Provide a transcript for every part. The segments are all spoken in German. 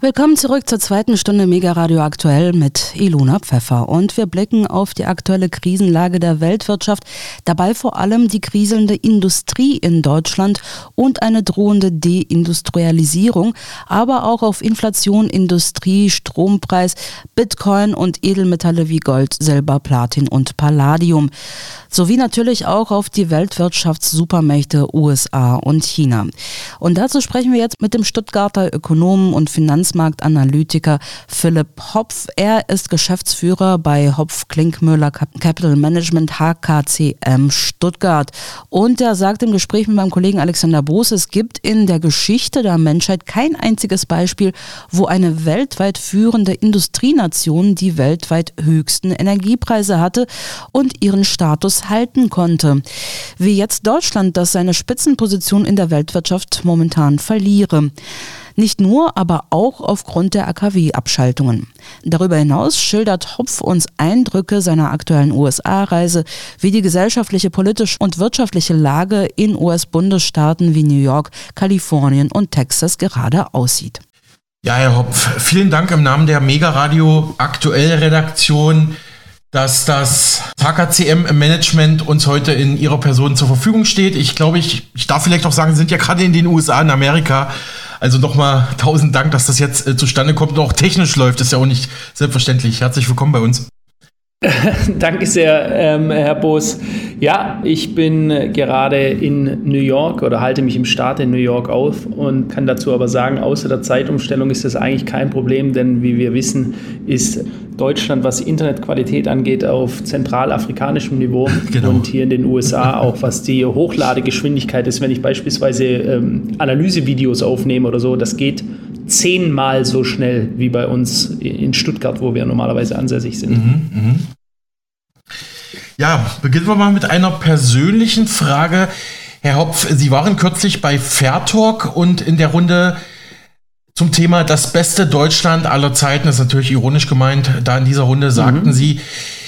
Willkommen zurück zur zweiten Stunde Mega Radio Aktuell mit Ilona Pfeffer. Und wir blicken auf die aktuelle Krisenlage der Weltwirtschaft, dabei vor allem die kriselnde Industrie in Deutschland und eine drohende Deindustrialisierung, aber auch auf Inflation, Industrie, Strompreis, Bitcoin und Edelmetalle wie Gold, Silber, Platin und Palladium. Sowie natürlich auch auf die Weltwirtschaftssupermächte USA und China. Und dazu sprechen wir jetzt mit dem Stuttgarter Ökonomen und Finanz Finanzmarktanalytiker Philipp Hopf. Er ist Geschäftsführer bei Hopf Klinkmüller Capital Management HKCM Stuttgart. Und er sagt im Gespräch mit meinem Kollegen Alexander Boos, es gibt in der Geschichte der Menschheit kein einziges Beispiel, wo eine weltweit führende Industrienation die weltweit höchsten Energiepreise hatte und ihren Status halten konnte. Wie jetzt Deutschland, das seine Spitzenposition in der Weltwirtschaft momentan verliere. Nicht nur, aber auch aufgrund der AKW-Abschaltungen. Darüber hinaus schildert Hopf uns Eindrücke seiner aktuellen USA-Reise, wie die gesellschaftliche, politische und wirtschaftliche Lage in US-Bundesstaaten wie New York, Kalifornien und Texas gerade aussieht. Ja, Herr Hopf, vielen Dank im Namen der Mega Radio Aktuell Redaktion dass das HKCM-Management uns heute in ihrer Person zur Verfügung steht. Ich glaube, ich, ich darf vielleicht auch sagen, sind ja gerade in den USA, in Amerika. Also nochmal tausend Dank, dass das jetzt äh, zustande kommt und auch technisch läuft. Ist ja auch nicht selbstverständlich. Herzlich willkommen bei uns. Danke sehr, ähm, Herr Boos. Ja, ich bin gerade in New York oder halte mich im Staat in New York auf und kann dazu aber sagen, außer der Zeitumstellung ist das eigentlich kein Problem, denn wie wir wissen, ist Deutschland, was Internetqualität angeht, auf zentralafrikanischem Niveau genau. und hier in den USA auch, was die Hochladegeschwindigkeit ist, wenn ich beispielsweise ähm, Analysevideos aufnehme oder so, das geht zehnmal so schnell wie bei uns in Stuttgart, wo wir normalerweise ansässig sind. Mhm, mh. Ja, beginnen wir mal mit einer persönlichen Frage. Herr Hopf, Sie waren kürzlich bei Fairtalk und in der Runde zum Thema das beste Deutschland aller Zeiten, das ist natürlich ironisch gemeint, da in dieser Runde sagten mhm. Sie,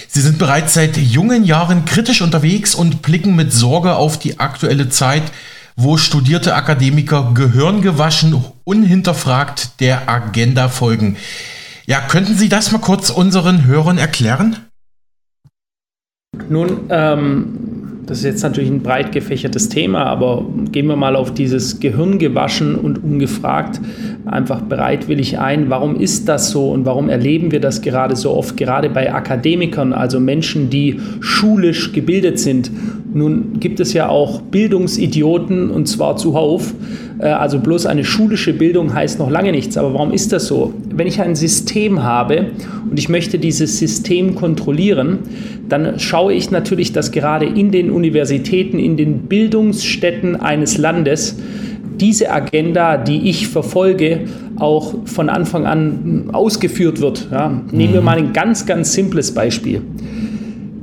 Sie sind bereits seit jungen Jahren kritisch unterwegs und blicken mit Sorge auf die aktuelle Zeit wo studierte Akademiker gehirngewaschen, unhinterfragt der Agenda folgen. Ja, könnten Sie das mal kurz unseren Hörern erklären? Nun, ähm, das ist jetzt natürlich ein breit gefächertes Thema, aber gehen wir mal auf dieses Gehirn gewaschen und ungefragt einfach bereitwillig ein. Warum ist das so und warum erleben wir das gerade so oft, gerade bei Akademikern, also Menschen, die schulisch gebildet sind? Nun gibt es ja auch Bildungsidioten und zwar zuhauf. Äh, also bloß eine schulische Bildung heißt noch lange nichts. Aber warum ist das so? Wenn ich ein System habe und ich möchte dieses System kontrollieren, dann schaue ich natürlich, dass gerade in den Universitäten, in den Bildungsstätten eines Landes diese Agenda, die ich verfolge, auch von Anfang an ausgeführt wird. Ja, nehmen wir mhm. mal ein ganz, ganz simples Beispiel.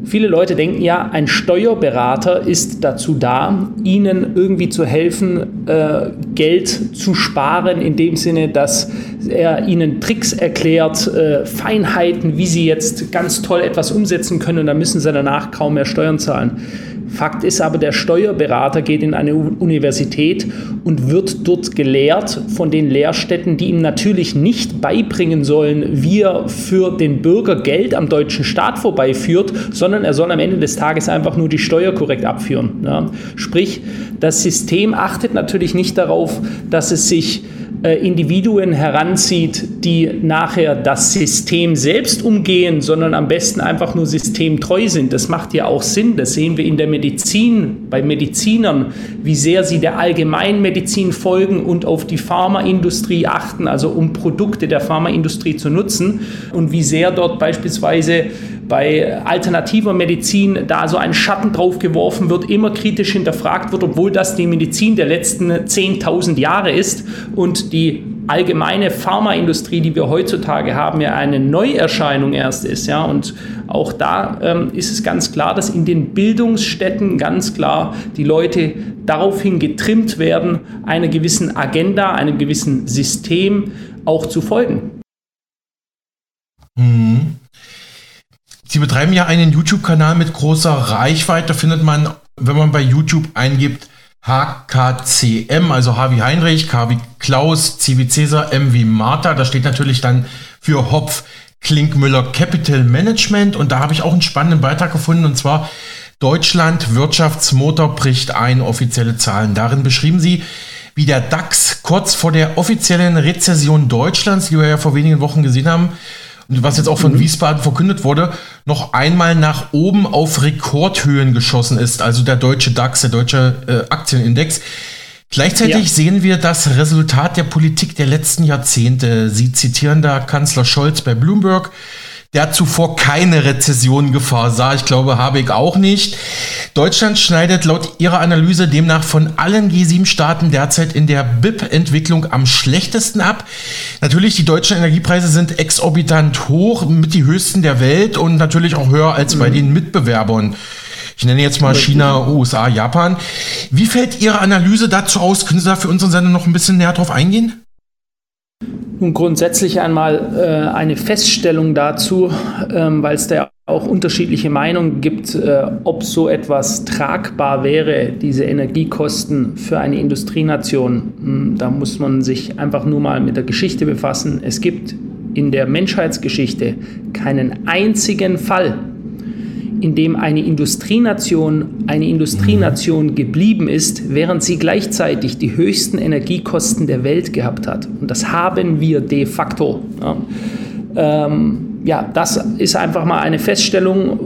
Viele Leute denken ja, ein Steuerberater ist dazu da, ihnen irgendwie zu helfen, äh, Geld zu sparen, in dem Sinne, dass er ihnen Tricks erklärt, äh, Feinheiten, wie sie jetzt ganz toll etwas umsetzen können und dann müssen sie danach kaum mehr Steuern zahlen. Fakt ist aber, der Steuerberater geht in eine Universität und wird dort gelehrt von den Lehrstätten, die ihm natürlich nicht beibringen sollen, wie er für den Bürger Geld am deutschen Staat vorbeiführt, sondern er soll am Ende des Tages einfach nur die Steuer korrekt abführen. Ja. Sprich, das System achtet natürlich nicht darauf, dass es sich äh, Individuen heranzieht, die nachher das System selbst umgehen, sondern am besten einfach nur systemtreu sind. Das macht ja auch Sinn. Das sehen wir in der Medizin, bei Medizinern, wie sehr sie der Allgemeinmedizin folgen und auf die Pharmaindustrie achten, also um Produkte der Pharmaindustrie zu nutzen und wie sehr dort beispielsweise bei alternativer Medizin da so ein Schatten drauf geworfen wird, immer kritisch hinterfragt wird, obwohl das die Medizin der letzten 10.000 Jahre ist und die allgemeine Pharmaindustrie, die wir heutzutage haben, ja eine Neuerscheinung erst ist. Ja? Und auch da ähm, ist es ganz klar, dass in den Bildungsstätten ganz klar die Leute daraufhin getrimmt werden, einer gewissen Agenda, einem gewissen System auch zu folgen. Mhm. Sie betreiben ja einen YouTube-Kanal mit großer Reichweite. Da findet man, wenn man bei YouTube eingibt, HKCM, also H wie Heinrich, K wie Klaus, C wie Cäsar, M wie Martha. Das steht natürlich dann für Hopf Klinkmüller Capital Management. Und da habe ich auch einen spannenden Beitrag gefunden, und zwar Deutschland Wirtschaftsmotor bricht ein, offizielle Zahlen. Darin beschrieben sie, wie der DAX kurz vor der offiziellen Rezession Deutschlands, die wir ja vor wenigen Wochen gesehen haben, und was jetzt auch von mhm. Wiesbaden verkündet wurde, noch einmal nach oben auf Rekordhöhen geschossen ist. Also der deutsche DAX, der deutsche äh, Aktienindex. Gleichzeitig ja. sehen wir das Resultat der Politik der letzten Jahrzehnte. Sie zitieren da Kanzler Scholz bei Bloomberg der zuvor keine Rezession-Gefahr sah. Ich glaube, Habeck auch nicht. Deutschland schneidet laut ihrer Analyse demnach von allen G7-Staaten derzeit in der BIP-Entwicklung am schlechtesten ab. Natürlich, die deutschen Energiepreise sind exorbitant hoch, mit die höchsten der Welt und natürlich auch höher als bei mhm. den Mitbewerbern. Ich nenne jetzt mal China, USA, Japan. Wie fällt Ihre Analyse dazu aus? Können Sie da für unseren Sender noch ein bisschen näher drauf eingehen? Nun grundsätzlich einmal äh, eine Feststellung dazu, ähm, weil es da auch unterschiedliche Meinungen gibt, äh, ob so etwas tragbar wäre, diese Energiekosten für eine Industrienation. Hm, da muss man sich einfach nur mal mit der Geschichte befassen. Es gibt in der Menschheitsgeschichte keinen einzigen Fall, in dem eine Industrienation eine Industrienation geblieben ist, während sie gleichzeitig die höchsten Energiekosten der Welt gehabt hat. Und das haben wir de facto. Ja, ähm, ja das ist einfach mal eine Feststellung,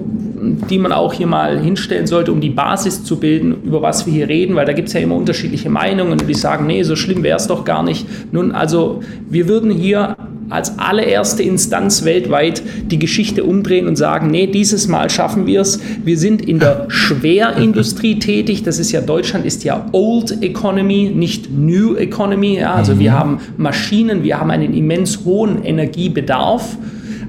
die man auch hier mal hinstellen sollte, um die Basis zu bilden, über was wir hier reden, weil da gibt es ja immer unterschiedliche Meinungen, die sagen, nee, so schlimm wäre es doch gar nicht. Nun, also wir würden hier als allererste Instanz weltweit die Geschichte umdrehen und sagen, nee, dieses Mal schaffen wir es. Wir sind in der Schwerindustrie tätig. Das ist ja, Deutschland ist ja Old Economy, nicht New Economy. Ja, also wir mhm. haben Maschinen, wir haben einen immens hohen Energiebedarf.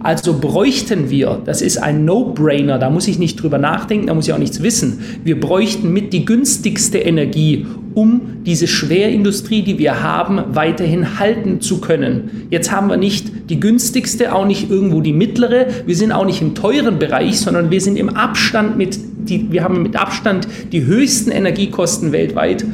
Also bräuchten wir, das ist ein No-Brainer, da muss ich nicht drüber nachdenken, da muss ich auch nichts wissen, wir bräuchten mit die günstigste Energie, um diese Schwerindustrie, die wir haben, weiterhin halten zu können. Jetzt haben wir nicht die günstigste, auch nicht irgendwo die mittlere, wir sind auch nicht im teuren Bereich, sondern wir sind im Abstand mit, die, wir haben mit Abstand die höchsten Energiekosten weltweit.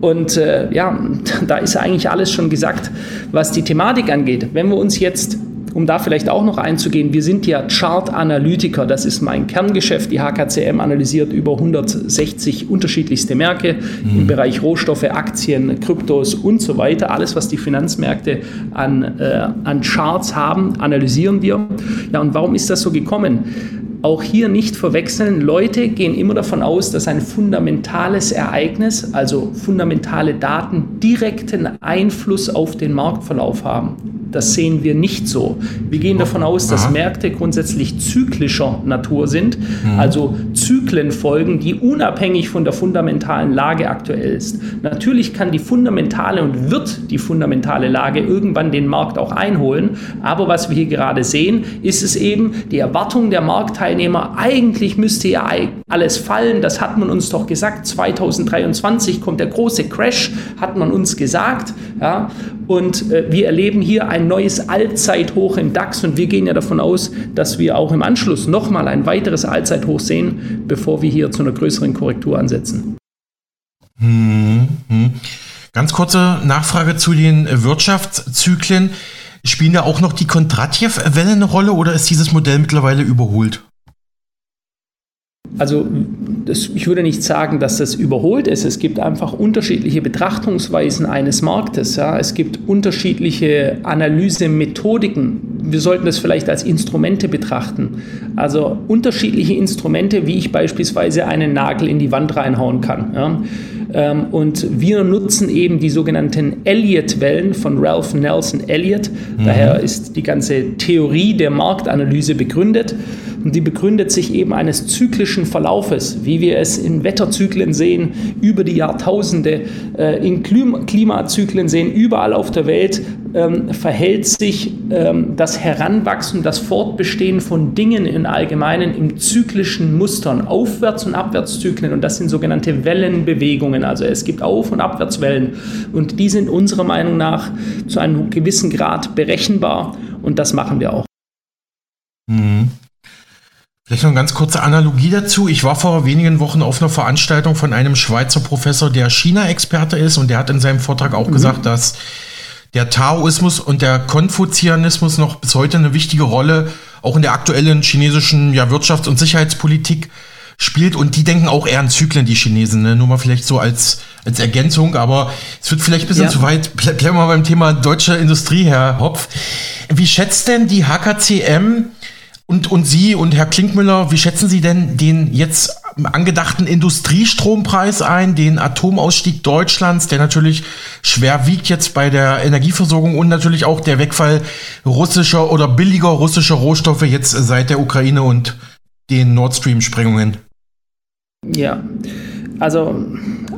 Und äh, ja, da ist eigentlich alles schon gesagt, was die Thematik angeht. Wenn wir uns jetzt um da vielleicht auch noch einzugehen, wir sind ja Chart-Analytiker, das ist mein Kerngeschäft. Die HKCM analysiert über 160 unterschiedlichste Märkte mhm. im Bereich Rohstoffe, Aktien, Kryptos und so weiter. Alles, was die Finanzmärkte an, äh, an Charts haben, analysieren wir. Ja, und warum ist das so gekommen? Auch hier nicht verwechseln. Leute gehen immer davon aus, dass ein fundamentales Ereignis, also fundamentale Daten, direkten Einfluss auf den Marktverlauf haben. Das sehen wir nicht so. Wir gehen davon aus, dass Märkte grundsätzlich zyklischer Natur sind, mhm. also Zyklen folgen, die unabhängig von der fundamentalen Lage aktuell ist. Natürlich kann die fundamentale und wird die fundamentale Lage irgendwann den Markt auch einholen, aber was wir hier gerade sehen, ist es eben die Erwartung der Marktteilnehmer, eigentlich müsste ja alles fallen, das hat man uns doch gesagt, 2023 kommt der große Crash, hat man uns gesagt, ja, und äh, wir erleben hier ein neues Allzeithoch im DAX und wir gehen ja davon aus, dass wir auch im Anschluss nochmal ein weiteres Allzeithoch sehen, bevor wir hier zu einer größeren Korrektur ansetzen. Hm, hm. Ganz kurze Nachfrage zu den Wirtschaftszyklen. Spielen da auch noch die Kondratjew-Wellen eine Rolle oder ist dieses Modell mittlerweile überholt? Also das, ich würde nicht sagen, dass das überholt ist. Es gibt einfach unterschiedliche Betrachtungsweisen eines Marktes. Ja. Es gibt unterschiedliche Analysemethodiken. Wir sollten das vielleicht als Instrumente betrachten. Also unterschiedliche Instrumente, wie ich beispielsweise einen Nagel in die Wand reinhauen kann. Ja. Ähm, und wir nutzen eben die sogenannten Elliott-Wellen von Ralph Nelson Elliott. Mhm. Daher ist die ganze Theorie der Marktanalyse begründet. Und die begründet sich eben eines zyklischen Verlaufes, wie wir es in Wetterzyklen sehen, über die Jahrtausende, äh, in Klimazyklen sehen, überall auf der Welt ähm, verhält sich ähm, das Heranwachsen, das Fortbestehen von Dingen in Allgemeinen im zyklischen Mustern, Aufwärts- und Abwärtszyklen. Und das sind sogenannte Wellenbewegungen. Also es gibt Auf- und Abwärtswellen. Und die sind unserer Meinung nach zu einem gewissen Grad berechenbar. Und das machen wir auch. Mhm. Vielleicht noch eine ganz kurze Analogie dazu. Ich war vor wenigen Wochen auf einer Veranstaltung von einem Schweizer Professor, der China-Experte ist und der hat in seinem Vortrag auch mhm. gesagt, dass der Taoismus und der Konfuzianismus noch bis heute eine wichtige Rolle auch in der aktuellen chinesischen ja, Wirtschafts- und Sicherheitspolitik spielt und die denken auch eher an Zyklen, die Chinesen, ne? nur mal vielleicht so als, als Ergänzung, aber es wird vielleicht ein bisschen ja. zu weit. Bleiben wir mal beim Thema deutsche Industrie, Herr Hopf. Wie schätzt denn die HKCM und, und Sie und Herr Klinkmüller, wie schätzen Sie denn den jetzt angedachten Industriestrompreis ein, den Atomausstieg Deutschlands, der natürlich schwer wiegt jetzt bei der Energieversorgung und natürlich auch der Wegfall russischer oder billiger russischer Rohstoffe jetzt seit der Ukraine und den Nord Stream-Sprengungen? Ja, also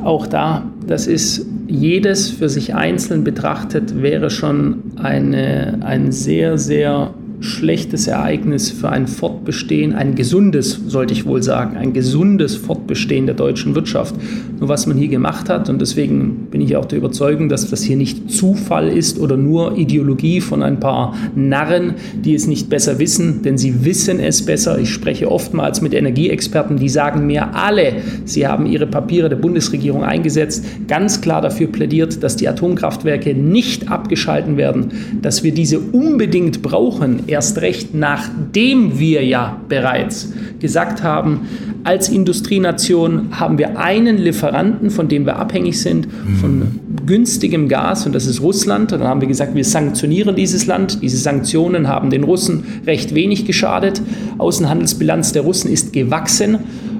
auch da, das ist jedes für sich einzeln betrachtet, wäre schon eine, ein sehr, sehr schlechtes Ereignis für ein Fortbestehen, ein gesundes, sollte ich wohl sagen, ein gesundes Fortbestehen der deutschen Wirtschaft. Nur was man hier gemacht hat, und deswegen bin ich auch der Überzeugung, dass das hier nicht Zufall ist oder nur Ideologie von ein paar Narren, die es nicht besser wissen, denn sie wissen es besser. Ich spreche oftmals mit Energieexperten, die sagen mir alle, sie haben ihre Papiere der Bundesregierung eingesetzt, ganz klar dafür plädiert, dass die Atomkraftwerke nicht abgeschalten werden, dass wir diese unbedingt brauchen erst recht nachdem wir ja bereits gesagt haben, als Industrienation haben wir einen Lieferanten, von dem wir abhängig sind, von günstigem Gas, und das ist Russland. Und dann haben wir gesagt, wir sanktionieren dieses Land. Diese Sanktionen haben den Russen recht wenig geschadet. Außenhandelsbilanz der Russen ist gewachsen.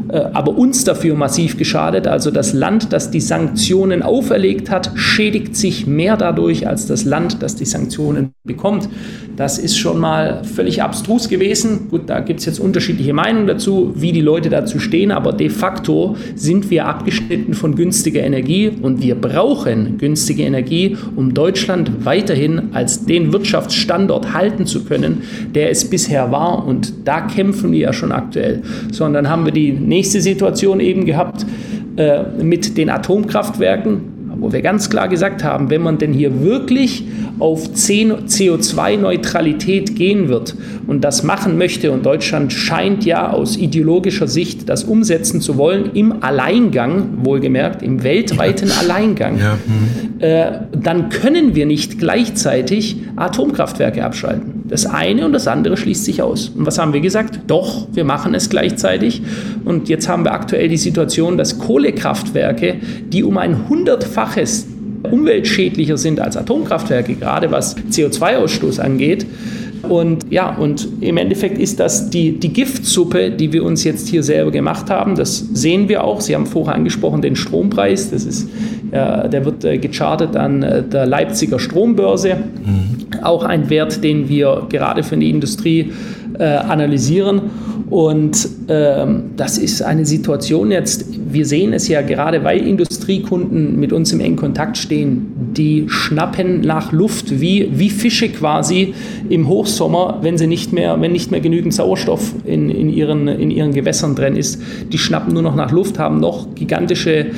Äh, aber uns dafür massiv geschadet. Also das Land, das die Sanktionen auferlegt hat, schädigt sich mehr dadurch als das Land, das die Sanktionen bekommt. Das ist schon mal völlig abstrus gewesen. Gut, da gibt es jetzt unterschiedliche Meinungen dazu, wie die Leute dazu stehen, aber de facto sind wir abgeschnitten von günstiger Energie und wir brauchen günstige Energie, um Deutschland weiterhin als den Wirtschaftsstandort halten zu können, der es bisher war. Und da kämpfen wir ja schon aktuell. So, und dann haben wir die nächste Situation eben gehabt äh, mit den Atomkraftwerken wo wir ganz klar gesagt haben, wenn man denn hier wirklich auf CO2-Neutralität gehen wird und das machen möchte, und Deutschland scheint ja aus ideologischer Sicht das umsetzen zu wollen, im Alleingang, wohlgemerkt, im weltweiten Alleingang, ja. mhm. äh, dann können wir nicht gleichzeitig Atomkraftwerke abschalten. Das eine und das andere schließt sich aus. Und was haben wir gesagt? Doch, wir machen es gleichzeitig. Und jetzt haben wir aktuell die Situation, dass Kohlekraftwerke, die um ein hundertfaches umweltschädlicher sind als Atomkraftwerke, gerade was CO2-Ausstoß angeht, und ja, und im Endeffekt ist das die, die Giftsuppe, die wir uns jetzt hier selber gemacht haben. Das sehen wir auch. Sie haben vorher angesprochen den Strompreis. Das ist, äh, der wird äh, gechartet an äh, der Leipziger Strombörse. Mhm. Auch ein Wert, den wir gerade für die Industrie äh, analysieren. Und ähm, das ist eine Situation jetzt, wir sehen es ja gerade, weil Industriekunden mit uns im engen Kontakt stehen, die schnappen nach Luft wie, wie Fische quasi im Hochsommer, wenn sie nicht mehr, wenn nicht mehr genügend Sauerstoff in, in, ihren, in ihren Gewässern drin ist. Die schnappen nur noch nach Luft, haben noch gigantische,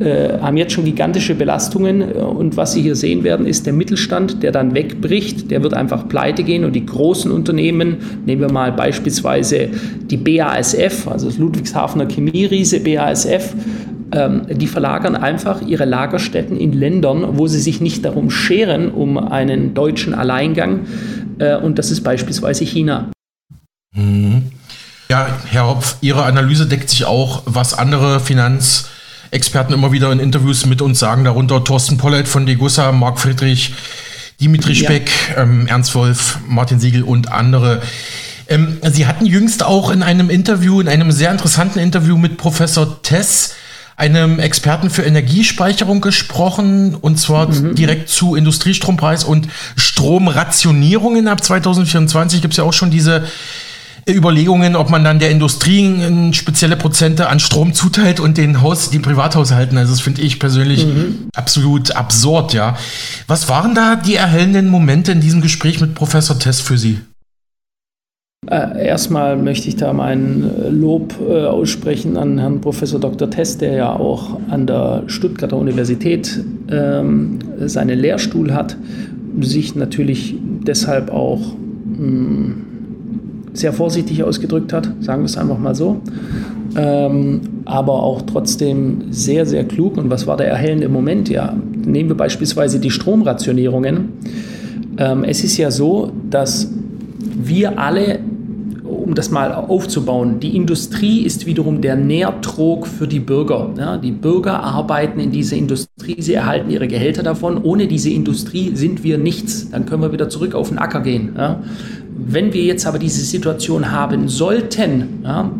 äh, haben jetzt schon gigantische Belastungen. Und was Sie hier sehen werden, ist der Mittelstand, der dann wegbricht, der wird einfach pleite gehen und die großen Unternehmen, nehmen wir mal beispielsweise die BASF, also das Ludwigshafener Chemieriese BASF, ähm, die verlagern einfach ihre Lagerstätten in Ländern, wo sie sich nicht darum scheren, um einen deutschen Alleingang. Äh, und das ist beispielsweise China. Mhm. Ja, Herr Hopf, Ihre Analyse deckt sich auch, was andere Finanzexperten immer wieder in Interviews mit uns sagen, darunter Thorsten Pollett von Degussa, Marc Friedrich, Dimitri Speck, ja. ähm, Ernst Wolf, Martin Siegel und andere. Ähm, Sie hatten jüngst auch in einem Interview, in einem sehr interessanten Interview mit Professor Tess, einem Experten für Energiespeicherung gesprochen und zwar mhm. direkt zu Industriestrompreis und Stromrationierungen ab 2024 gibt es ja auch schon diese Überlegungen, ob man dann der Industrie spezielle Prozente an Strom zuteilt und den Haus, den Privathaushalten. Also das finde ich persönlich mhm. absolut absurd, ja. Was waren da die erhellenden Momente in diesem Gespräch mit Professor Tess für Sie? Äh, erstmal möchte ich da mein äh, Lob äh, aussprechen an Herrn Professor Dr. Tess, der ja auch an der Stuttgarter Universität ähm, seinen Lehrstuhl hat, sich natürlich deshalb auch mh, mm, sehr vorsichtig ausgedrückt hat, sagen wir es einfach mal so. Ähm, aber auch trotzdem sehr, sehr klug. Und was war der erhellende Moment? Ja, nehmen wir beispielsweise die Stromrationierungen. Ähm, es ist ja so, dass wir alle um das mal aufzubauen, die Industrie ist wiederum der Nährtrog für die Bürger. Ja, die Bürger arbeiten in dieser Industrie, sie erhalten ihre Gehälter davon. Ohne diese Industrie sind wir nichts. Dann können wir wieder zurück auf den Acker gehen. Ja. Wenn wir jetzt aber diese Situation haben sollten, ja,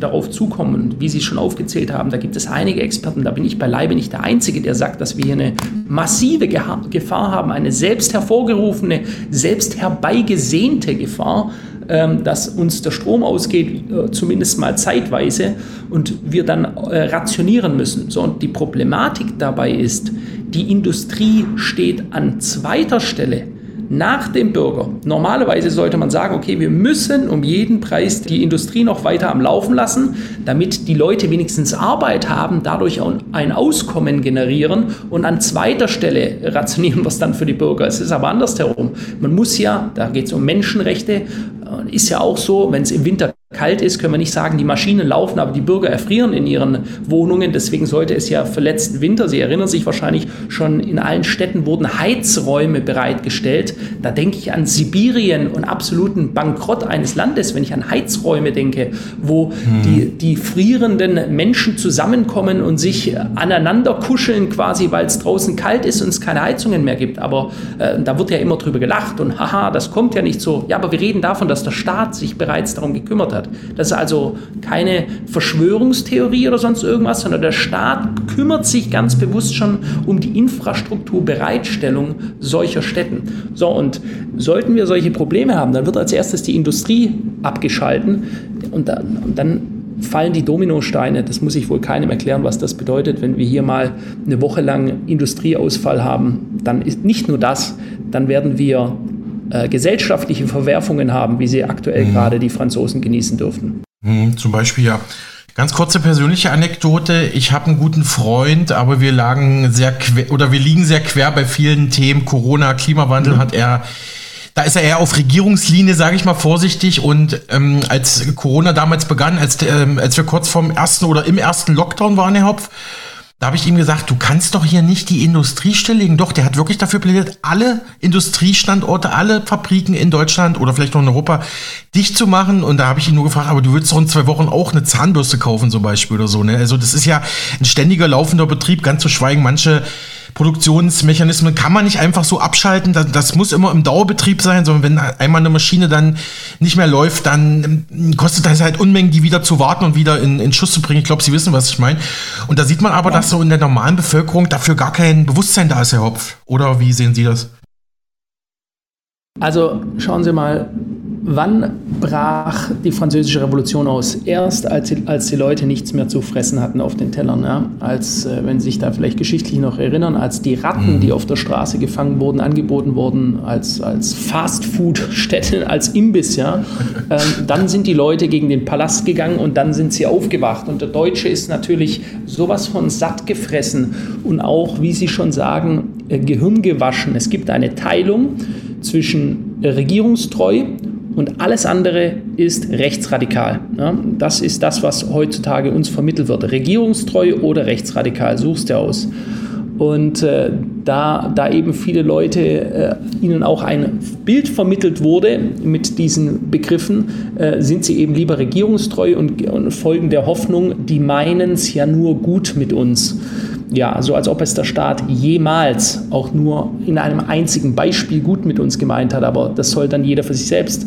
darauf zukommen, wie Sie schon aufgezählt haben, da gibt es einige Experten, da bin ich beileibe nicht der Einzige, der sagt, dass wir hier eine massive Gefahr haben, eine selbst hervorgerufene, selbst herbeigesehnte Gefahr, dass uns der Strom ausgeht, äh, zumindest mal zeitweise, und wir dann äh, rationieren müssen. So, und die Problematik dabei ist, die Industrie steht an zweiter Stelle nach dem Bürger. Normalerweise sollte man sagen, okay, wir müssen um jeden Preis die Industrie noch weiter am Laufen lassen, damit die Leute wenigstens Arbeit haben, dadurch ein Auskommen generieren und an zweiter Stelle rationieren wir es dann für die Bürger. Es ist aber andersherum. Man muss ja, da geht es um Menschenrechte, ist ja auch so, wenn es im Winter kalt ist, können wir nicht sagen, die Maschinen laufen, aber die Bürger erfrieren in ihren Wohnungen. Deswegen sollte es ja für letzten Winter, Sie erinnern sich wahrscheinlich, schon in allen Städten wurden Heizräume bereitgestellt. Da denke ich an Sibirien und absoluten Bankrott eines Landes, wenn ich an Heizräume denke, wo mhm. die, die frierenden Menschen zusammenkommen und sich aneinander kuscheln quasi, weil es draußen kalt ist und es keine Heizungen mehr gibt. Aber äh, da wird ja immer drüber gelacht und haha, das kommt ja nicht so. Ja, aber wir reden davon, dass der Staat sich bereits darum gekümmert hat hat. Das ist also keine Verschwörungstheorie oder sonst irgendwas, sondern der Staat kümmert sich ganz bewusst schon um die Infrastrukturbereitstellung solcher Städten. So, und sollten wir solche Probleme haben, dann wird als erstes die Industrie abgeschalten und dann, und dann fallen die Dominosteine. Das muss ich wohl keinem erklären, was das bedeutet, wenn wir hier mal eine Woche lang Industrieausfall haben. Dann ist nicht nur das, dann werden wir äh, gesellschaftliche Verwerfungen haben, wie sie aktuell mhm. gerade die Franzosen genießen dürfen. Mhm, zum Beispiel ja. Ganz kurze persönliche Anekdote. Ich habe einen guten Freund, aber wir lagen sehr quer, oder wir liegen sehr quer bei vielen Themen. Corona, Klimawandel mhm. hat er da ist er eher auf Regierungslinie, sage ich mal vorsichtig. Und ähm, als Corona damals begann, als, ähm, als wir kurz vorm ersten oder im ersten Lockdown waren, Herr Hopf, da habe ich ihm gesagt, du kannst doch hier nicht die Industrie stilllegen. Doch, der hat wirklich dafür plädiert, alle Industriestandorte, alle Fabriken in Deutschland oder vielleicht noch in Europa dicht zu machen. Und da habe ich ihn nur gefragt, aber du würdest doch in zwei Wochen auch eine Zahnbürste kaufen zum Beispiel oder so. Ne? Also das ist ja ein ständiger laufender Betrieb, ganz zu schweigen. Manche Produktionsmechanismen kann man nicht einfach so abschalten. Das, das, muss immer im Dauerbetrieb sein, sondern wenn einmal eine Maschine dann nicht mehr läuft, dann ähm, kostet das halt Unmengen, die wieder zu warten und wieder in, in Schuss zu bringen. Ich glaube, Sie wissen, was ich meine. Und da sieht man aber, ja. dass so in der normalen Bevölkerung dafür gar kein Bewusstsein da ist, Herr Hopf. Oder wie sehen Sie das? Also schauen Sie mal, Wann brach die Französische Revolution aus? Erst, als die, als die Leute nichts mehr zu fressen hatten auf den Tellern. Ja? Als, äh, wenn Sie sich da vielleicht geschichtlich noch erinnern, als die Ratten, mhm. die auf der Straße gefangen wurden, angeboten wurden als, als Fastfood-Stätten, als Imbiss. Ja? Ähm, dann sind die Leute gegen den Palast gegangen und dann sind sie aufgewacht. Und der Deutsche ist natürlich sowas von satt gefressen und auch, wie Sie schon sagen, äh, Gehirn gewaschen. Es gibt eine Teilung zwischen regierungstreu und alles andere ist rechtsradikal. Ja, das ist das, was heutzutage uns vermittelt wird. Regierungstreu oder rechtsradikal, suchst du aus. Und äh, da, da eben viele Leute äh, ihnen auch ein Bild vermittelt wurde mit diesen Begriffen, äh, sind sie eben lieber regierungstreu und, und folgen der Hoffnung, die meinen es ja nur gut mit uns ja, so als ob es der Staat jemals auch nur in einem einzigen Beispiel gut mit uns gemeint hat, aber das soll dann jeder für sich selbst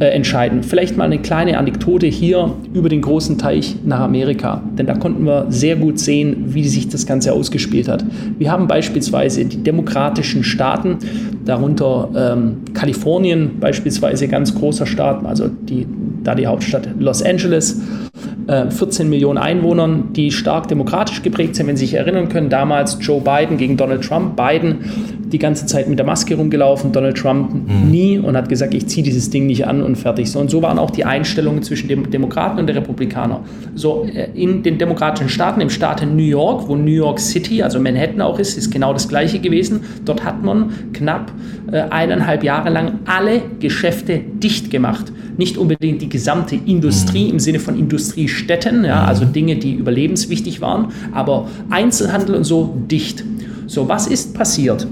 äh, entscheiden. Vielleicht mal eine kleine Anekdote hier über den großen Teich nach Amerika, denn da konnten wir sehr gut sehen, wie sich das Ganze ausgespielt hat. Wir haben beispielsweise die demokratischen Staaten, darunter ähm, Kalifornien beispielsweise, ganz großer Staat, also die, da die Hauptstadt Los Angeles 14 äh, Millionen Einwohnern, die stark demokratisch geprägt sind. Wenn Sie sich erinnern können, damals Joe Biden gegen Donald Trump. Biden die ganze Zeit mit der Maske rumgelaufen, Donald Trump mhm. nie und hat gesagt, ich ziehe dieses Ding nicht an und fertig. So, und so waren auch die Einstellungen zwischen den Demokraten und den Republikanern. So äh, in den demokratischen Staaten, im Staat New York, wo New York City, also Manhattan auch ist, ist genau das gleiche gewesen. Dort hat man knapp äh, eineinhalb Jahre lang alle Geschäfte dicht gemacht. Nicht unbedingt die gesamte Industrie mhm. im Sinne von Industriestätten, ja, also. Dinge, die überlebenswichtig waren, aber Einzelhandel und so dicht. So, was ist passiert?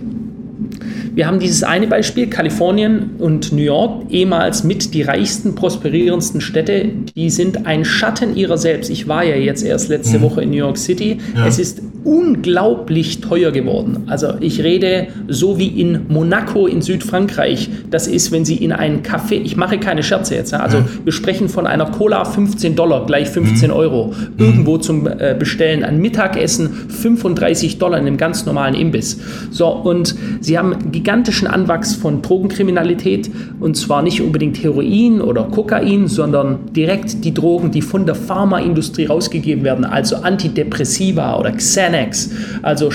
Wir haben dieses eine Beispiel, Kalifornien und New York, ehemals mit die reichsten, prosperierendsten Städte, die sind ein Schatten ihrer selbst. Ich war ja jetzt erst letzte mhm. Woche in New York City. Ja. Es ist unglaublich teuer geworden. Also ich rede so wie in Monaco in Südfrankreich. Das ist, wenn Sie in einen Kaffee, ich mache keine Scherze jetzt, also hm. wir sprechen von einer Cola 15 Dollar gleich 15 hm. Euro. Irgendwo hm. zum äh, Bestellen an Mittagessen 35 Dollar in einem ganz normalen Imbiss. So, und Sie haben einen gigantischen Anwachs von Drogenkriminalität und zwar nicht unbedingt Heroin oder Kokain, sondern direkt die Drogen, die von der Pharmaindustrie rausgegeben werden, also Antidepressiva oder Xen 10x. Also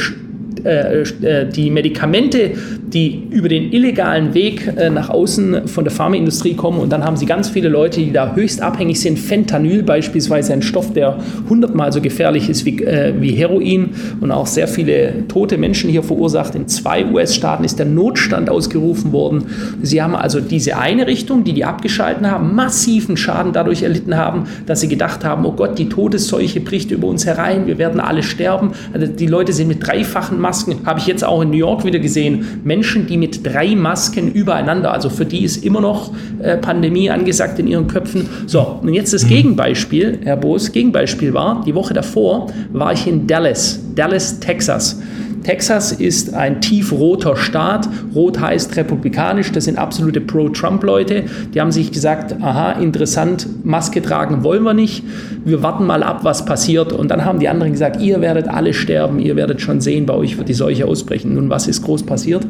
die Medikamente, die über den illegalen Weg äh, nach außen von der Pharmaindustrie kommen und dann haben sie ganz viele Leute, die da höchst abhängig sind. Fentanyl beispielsweise, ein Stoff, der hundertmal so gefährlich ist wie, wie Heroin und auch sehr viele tote Menschen hier verursacht. In zwei US-Staaten ist der Notstand ausgerufen worden. Sie haben also diese eine Richtung, die die abgeschalten haben, massiven Schaden dadurch erlitten haben, dass sie gedacht haben, oh Gott, die Todesseuche bricht über uns herein, wir werden alle sterben. Also die Leute sind mit dreifachen Masken habe ich jetzt auch in New York wieder gesehen. Menschen, die mit drei Masken übereinander, also für die ist immer noch äh, Pandemie angesagt in ihren Köpfen. So, und jetzt das mhm. Gegenbeispiel, Herr Boos, Gegenbeispiel war, die Woche davor war ich in Dallas, Dallas, Texas. Texas ist ein tiefroter Staat. Rot heißt republikanisch. Das sind absolute Pro-Trump-Leute. Die haben sich gesagt, aha, interessant, Maske tragen wollen wir nicht. Wir warten mal ab, was passiert. Und dann haben die anderen gesagt, ihr werdet alle sterben. Ihr werdet schon sehen, bei euch wird die Seuche ausbrechen. Nun, was ist groß passiert?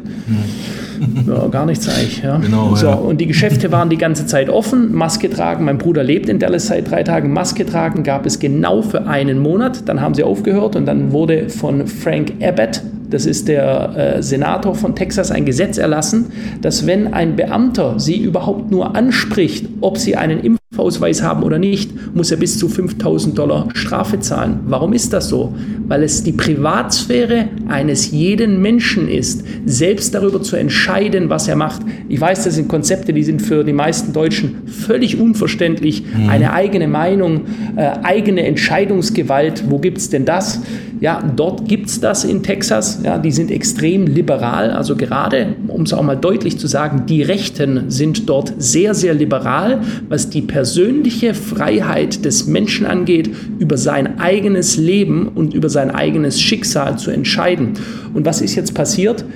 Ja, gar nichts eigentlich. Ja. Genau, so, ja. Und die Geschäfte waren die ganze Zeit offen. Maske tragen, mein Bruder lebt in Dallas seit drei Tagen. Maske tragen gab es genau für einen Monat. Dann haben sie aufgehört und dann wurde von Frank Abbott, das ist der äh, Senator von Texas, ein Gesetz erlassen, dass wenn ein Beamter sie überhaupt nur anspricht, ob sie einen Impfausweis haben oder nicht, muss er bis zu 5000 Dollar Strafe zahlen. Warum ist das so? Weil es die Privatsphäre eines jeden Menschen ist, selbst darüber zu entscheiden, was er macht. Ich weiß, das sind Konzepte, die sind für die meisten Deutschen völlig unverständlich. Mhm. Eine eigene Meinung, äh, eigene Entscheidungsgewalt, wo gibt es denn das? Ja, dort gibt es das in Texas. Ja, die sind extrem liberal. Also gerade, um es auch mal deutlich zu sagen, die Rechten sind dort sehr, sehr liberal, was die persönliche Freiheit des Menschen angeht, über sein eigenes Leben und über sein eigenes Schicksal zu entscheiden. Und was ist jetzt passiert?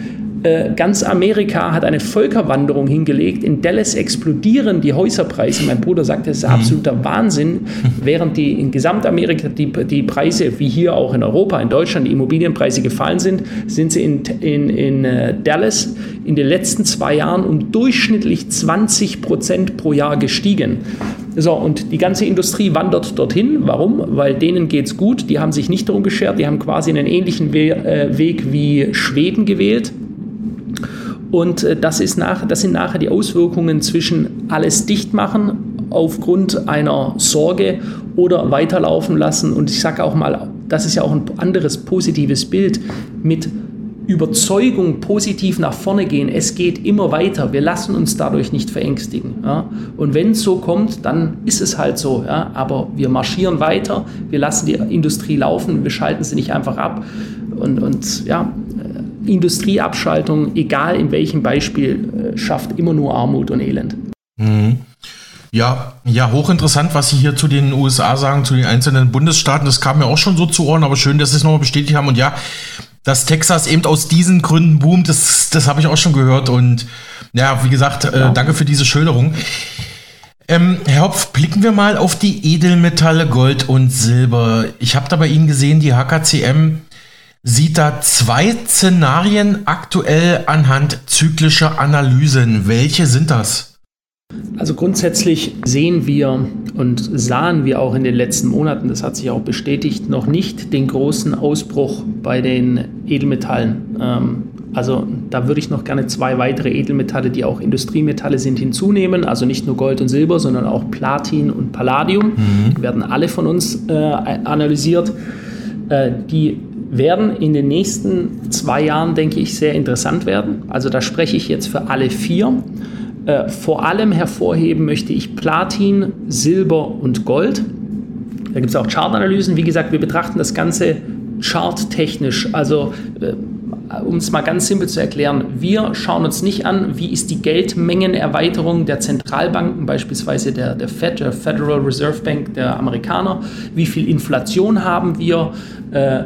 Äh, ganz Amerika hat eine Völkerwanderung hingelegt. In Dallas explodieren die Häuserpreise. Mein Bruder sagt, das ist mhm. absoluter Wahnsinn. Während die in Gesamtamerika die, die Preise, wie hier auch in Europa, in Deutschland, die Immobilienpreise gefallen sind, sind sie in, in, in äh, Dallas in den letzten zwei Jahren um durchschnittlich 20 Prozent pro Jahr gestiegen. So, und die ganze Industrie wandert dorthin. Warum? Weil denen geht es gut. Die haben sich nicht darum geschert. Die haben quasi einen ähnlichen We äh, Weg wie Schweden gewählt. Und äh, das, ist nach, das sind nachher die Auswirkungen zwischen alles dicht machen aufgrund einer Sorge oder weiterlaufen lassen. Und ich sage auch mal, das ist ja auch ein anderes positives Bild mit Überzeugung positiv nach vorne gehen. Es geht immer weiter. Wir lassen uns dadurch nicht verängstigen. Ja? Und wenn es so kommt, dann ist es halt so. Ja? Aber wir marschieren weiter. Wir lassen die Industrie laufen. Wir schalten sie nicht einfach ab. Und, und ja, Industrieabschaltung, egal in welchem Beispiel, äh, schafft immer nur Armut und Elend. Mhm. Ja, ja, hochinteressant, was Sie hier zu den USA sagen, zu den einzelnen Bundesstaaten. Das kam mir auch schon so zu Ohren, aber schön, dass Sie es nochmal bestätigt haben. Und ja, dass Texas eben aus diesen Gründen boomt, das, das habe ich auch schon gehört. Und ja, wie gesagt, äh, danke für diese Schilderung. Ähm, Herr Hopf, blicken wir mal auf die Edelmetalle Gold und Silber. Ich habe da bei Ihnen gesehen, die HKCM sieht da zwei Szenarien aktuell anhand zyklischer Analysen. Welche sind das? Also grundsätzlich sehen wir und sahen wir auch in den letzten Monaten, das hat sich auch bestätigt, noch nicht den großen Ausbruch bei den Edelmetallen. Ähm, Also da würde ich noch gerne zwei weitere Edelmetalle, die auch Industriemetalle sind, hinzunehmen. Also nicht nur Gold und Silber, sondern auch Platin und Palladium. Mhm. Die werden alle von uns äh, analysiert. Äh, die werden in den nächsten zwei Jahren, denke ich, sehr interessant werden. Also da spreche ich jetzt für alle vier. Äh, vor allem hervorheben möchte ich Platin, Silber und Gold. Da gibt es auch Chartanalysen. Wie gesagt, wir betrachten das Ganze charttechnisch. Also äh, um es mal ganz simpel zu erklären, wir schauen uns nicht an, wie ist die Geldmengenerweiterung der Zentralbanken, beispielsweise der, der Fed, der Federal Reserve Bank der Amerikaner, wie viel Inflation haben wir, äh, äh,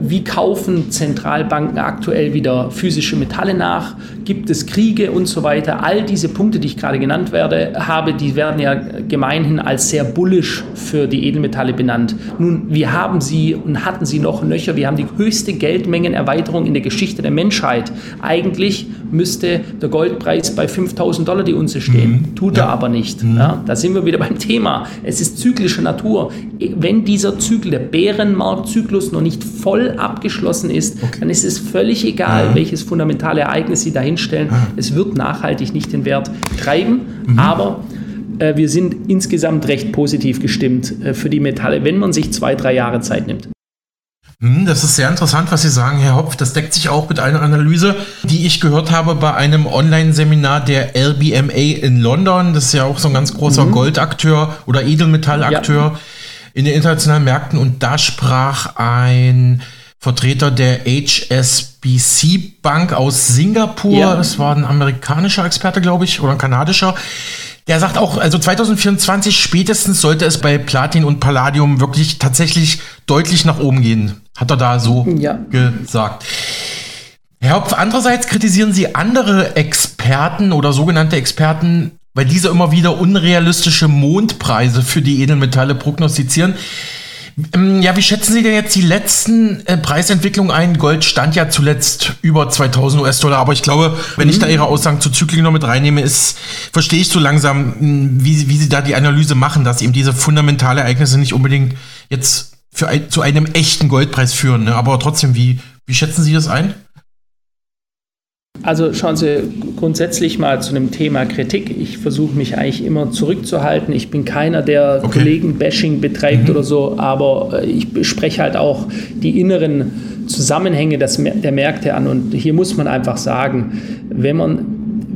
wie kaufen Zentralbanken aktuell wieder physische Metalle nach, gibt es Kriege und so weiter. All diese Punkte, die ich gerade genannt werde, habe, die werden ja gemeinhin als sehr bullisch für die Edelmetalle benannt. Nun, wir haben sie und hatten sie noch nöcher, wir haben die höchste Geldmengenerweiterung in der Geschichte der Menschheit. Eigentlich müsste der Goldpreis bei 5000 Dollar die Unze stehen, mhm. tut ja. er aber nicht. Mhm. Ja, da sind wir wieder beim Thema. Es ist zyklische Natur. Wenn dieser Zyklus, der Bärenmarktzyklus, Zyklus noch nicht voll abgeschlossen ist, okay. dann ist es völlig egal, ja. welches fundamentale Ereignis Sie dahinstellen. Ja. Es wird nachhaltig nicht den Wert treiben, mhm. aber äh, wir sind insgesamt recht positiv gestimmt äh, für die Metalle, wenn man sich zwei, drei Jahre Zeit nimmt. Mhm, das ist sehr interessant, was Sie sagen, Herr Hopf. Das deckt sich auch mit einer Analyse, die ich gehört habe bei einem Online-Seminar der LBMA in London. Das ist ja auch so ein ganz großer mhm. Goldakteur oder Edelmetallakteur. Ja in den internationalen Märkten und da sprach ein Vertreter der HSBC Bank aus Singapur, ja. das war ein amerikanischer Experte, glaube ich, oder ein kanadischer. Der sagt auch, also 2024 spätestens sollte es bei Platin und Palladium wirklich tatsächlich deutlich nach oben gehen. Hat er da so ja. gesagt. Herr Hopf, andererseits kritisieren Sie andere Experten oder sogenannte Experten weil diese immer wieder unrealistische Mondpreise für die Edelmetalle prognostizieren. Ähm, ja, wie schätzen Sie denn jetzt die letzten äh, Preisentwicklungen ein? Gold stand ja zuletzt über 2000 US-Dollar, aber ich glaube, wenn mhm. ich da Ihre Aussagen zu Zyklen noch mit reinnehme, ist, verstehe ich so langsam, hm, wie, wie Sie da die Analyse machen, dass eben diese fundamentale Ereignisse nicht unbedingt jetzt für zu einem echten Goldpreis führen. Ne? Aber trotzdem, wie, wie schätzen Sie das ein? Also schauen Sie grundsätzlich mal zu einem Thema Kritik. Ich versuche mich eigentlich immer zurückzuhalten. Ich bin keiner, der okay. Kollegen-Bashing betreibt mhm. oder so, aber äh, ich spreche halt auch die inneren Zusammenhänge der Märkte an. Und hier muss man einfach sagen, wenn man